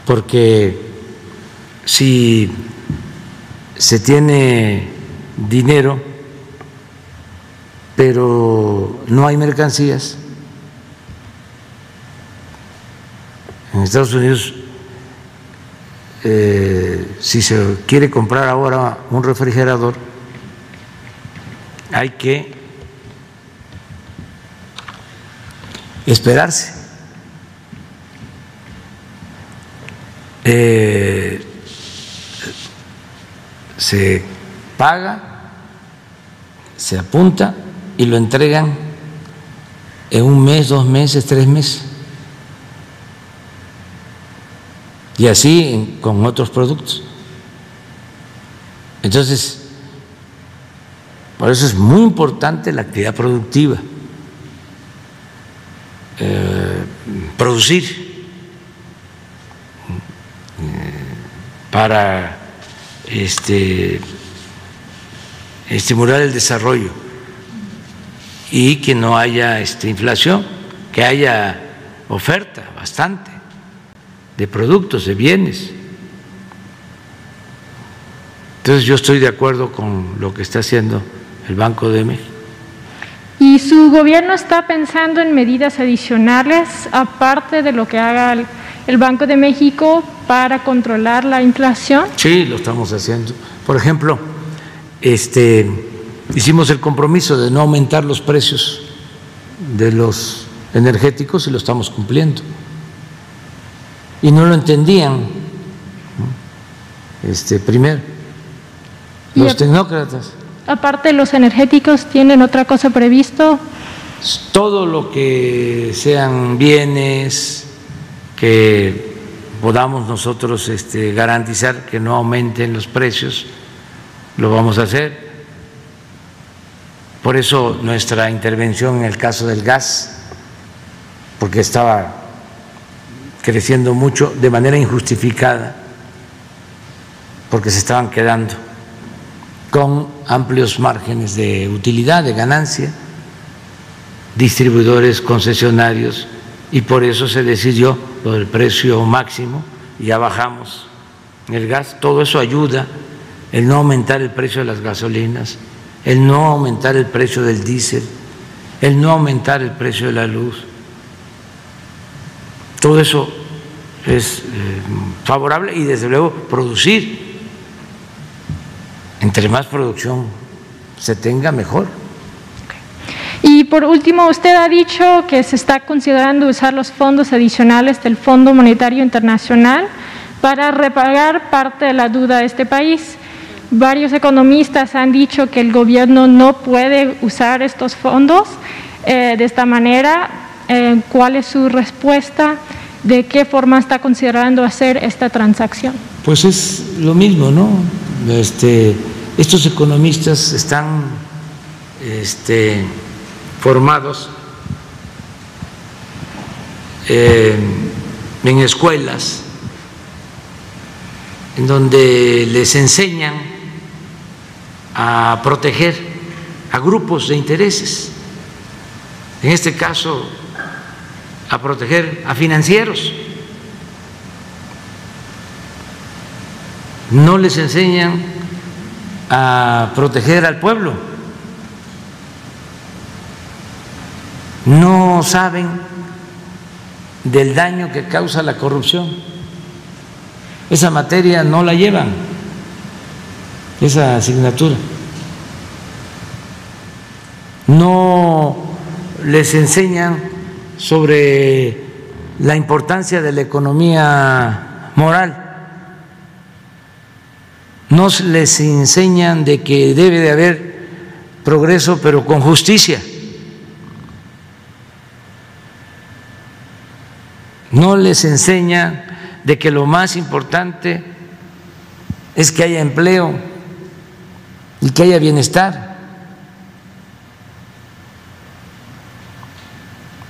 porque si se tiene dinero, pero no hay mercancías, en Estados Unidos, eh, si se quiere comprar ahora un refrigerador, hay que esperarse. Eh, se paga, se apunta y lo entregan en un mes, dos meses, tres meses. Y así con otros productos. Entonces, por eso es muy importante la actividad productiva, eh, producir para este, estimular el desarrollo y que no haya este, inflación, que haya oferta bastante de productos, de bienes. Entonces yo estoy de acuerdo con lo que está haciendo el Banco de México. ¿Y su gobierno está pensando en medidas adicionales, aparte de lo que haga el, el Banco de México, para controlar la inflación? Sí, lo estamos haciendo. Por ejemplo, este, hicimos el compromiso de no aumentar los precios de los energéticos y lo estamos cumpliendo. Y no lo entendían este, primero los tecnócratas. Aparte, los energéticos tienen otra cosa previsto. Todo lo que sean bienes que podamos nosotros este, garantizar que no aumenten los precios, lo vamos a hacer. Por eso nuestra intervención en el caso del gas, porque estaba creciendo mucho de manera injustificada, porque se estaban quedando con amplios márgenes de utilidad, de ganancia, distribuidores, concesionarios, y por eso se decidió lo del precio máximo, ya bajamos el gas, todo eso ayuda, el no aumentar el precio de las gasolinas, el no aumentar el precio del diésel, el no aumentar el precio de la luz, todo eso es eh, favorable y desde luego producir. Entre más producción se tenga, mejor. Y por último, usted ha dicho que se está considerando usar los fondos adicionales del Fondo Monetario Internacional para repagar parte de la deuda de este país. Varios economistas han dicho que el gobierno no puede usar estos fondos eh, de esta manera. Eh, ¿Cuál es su respuesta? ¿De qué forma está considerando hacer esta transacción? Pues es lo mismo, ¿no? Este, estos economistas están este, formados eh, en escuelas en donde les enseñan a proteger a grupos de intereses, en este caso a proteger a financieros. No les enseñan a proteger al pueblo. No saben del daño que causa la corrupción. Esa materia no la llevan, esa asignatura. No les enseñan sobre la importancia de la economía moral. No les enseñan de que debe de haber progreso, pero con justicia. No les enseñan de que lo más importante es que haya empleo y que haya bienestar.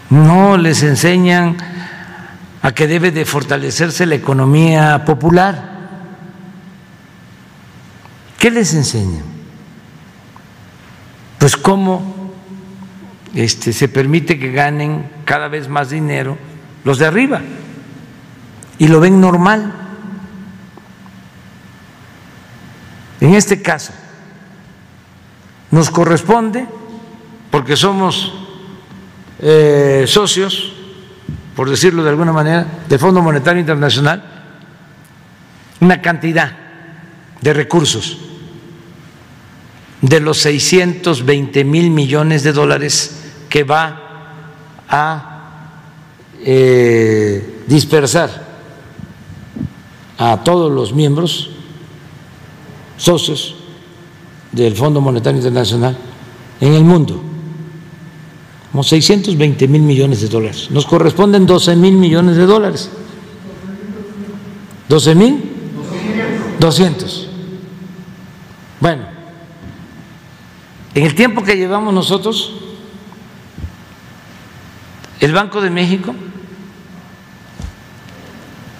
No les enseñan a que debe de fortalecerse la economía popular. ¿Qué les enseñan? Pues cómo este, se permite que ganen cada vez más dinero los de arriba y lo ven normal. En este caso, nos corresponde, porque somos eh, socios por decirlo de alguna manera, del Fondo Monetario Internacional una cantidad de recursos de los 620 mil millones de dólares que va a eh, dispersar a todos los miembros socios del Fondo Monetario Internacional en el mundo, como 620 mil millones de dólares. Nos corresponden 12 mil millones de dólares. 12 mil 200. Bueno, en el tiempo que llevamos nosotros, el Banco de México,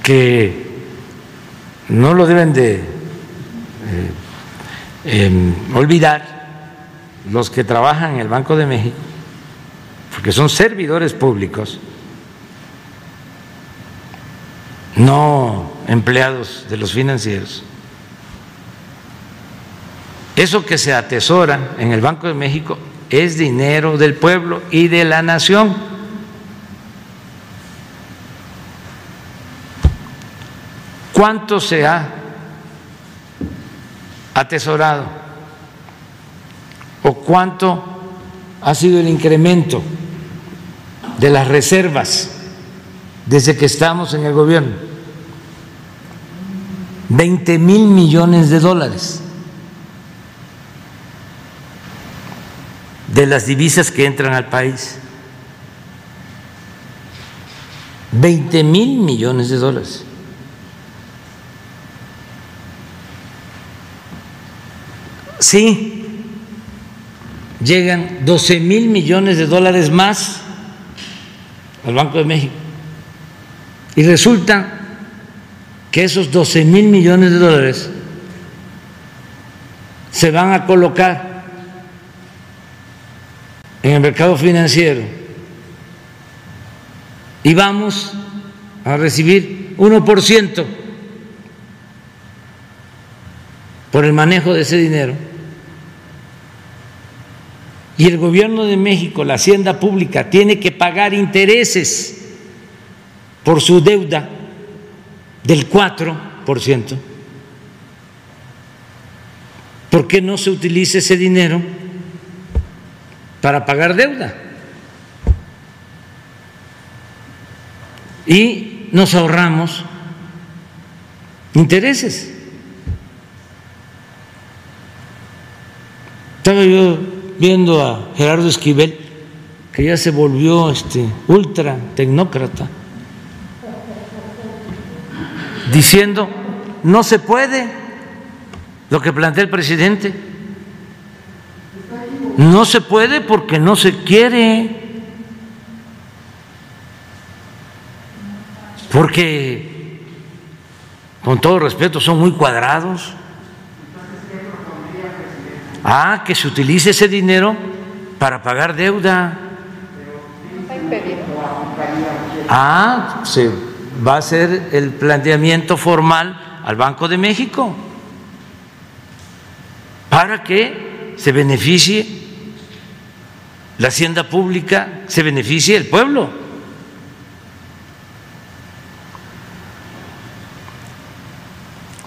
que no lo deben de eh, em, olvidar los que trabajan en el Banco de México, porque son servidores públicos, no empleados de los financieros. Eso que se atesora en el Banco de México es dinero del pueblo y de la nación. ¿Cuánto se ha atesorado? ¿O cuánto ha sido el incremento de las reservas desde que estamos en el gobierno? 20 mil millones de dólares de las divisas que entran al país. 20 mil millones de dólares. Sí, llegan 12 mil millones de dólares más al Banco de México. Y resulta que esos 12 mil millones de dólares se van a colocar en el mercado financiero y vamos a recibir 1% por el manejo de ese dinero. Y el gobierno de México, la hacienda pública, tiene que pagar intereses por su deuda del 4%. ¿Por qué no se utiliza ese dinero para pagar deuda? Y nos ahorramos intereses. Estaba yo viendo a Gerardo Esquivel, que ya se volvió este ultra tecnócrata, diciendo no se puede lo que plantea el presidente. No se puede porque no se quiere. Porque, con todo respeto, son muy cuadrados. Ah, que se utilice ese dinero para pagar deuda. Ah, se va a hacer el planteamiento formal al Banco de México para que se beneficie la hacienda pública, se beneficie el pueblo.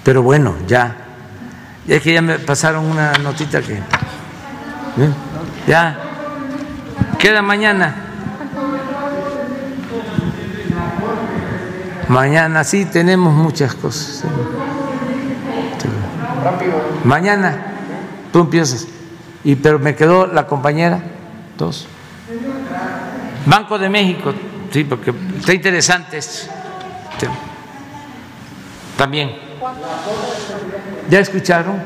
Pero bueno, ya, ya es que ya me pasaron una notita que... ¿eh? Ya, queda mañana. Mañana sí tenemos muchas cosas. Mañana tú empiezas. Y pero me quedó la compañera, dos. Banco de México, sí, porque está interesante esto. También. ¿Ya escucharon?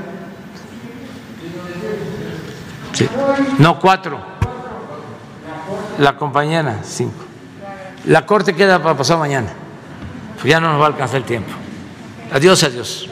No, cuatro. La compañera, cinco. La corte queda para pasar mañana ya no nos va a alcanzar el tiempo. Adiós, adiós.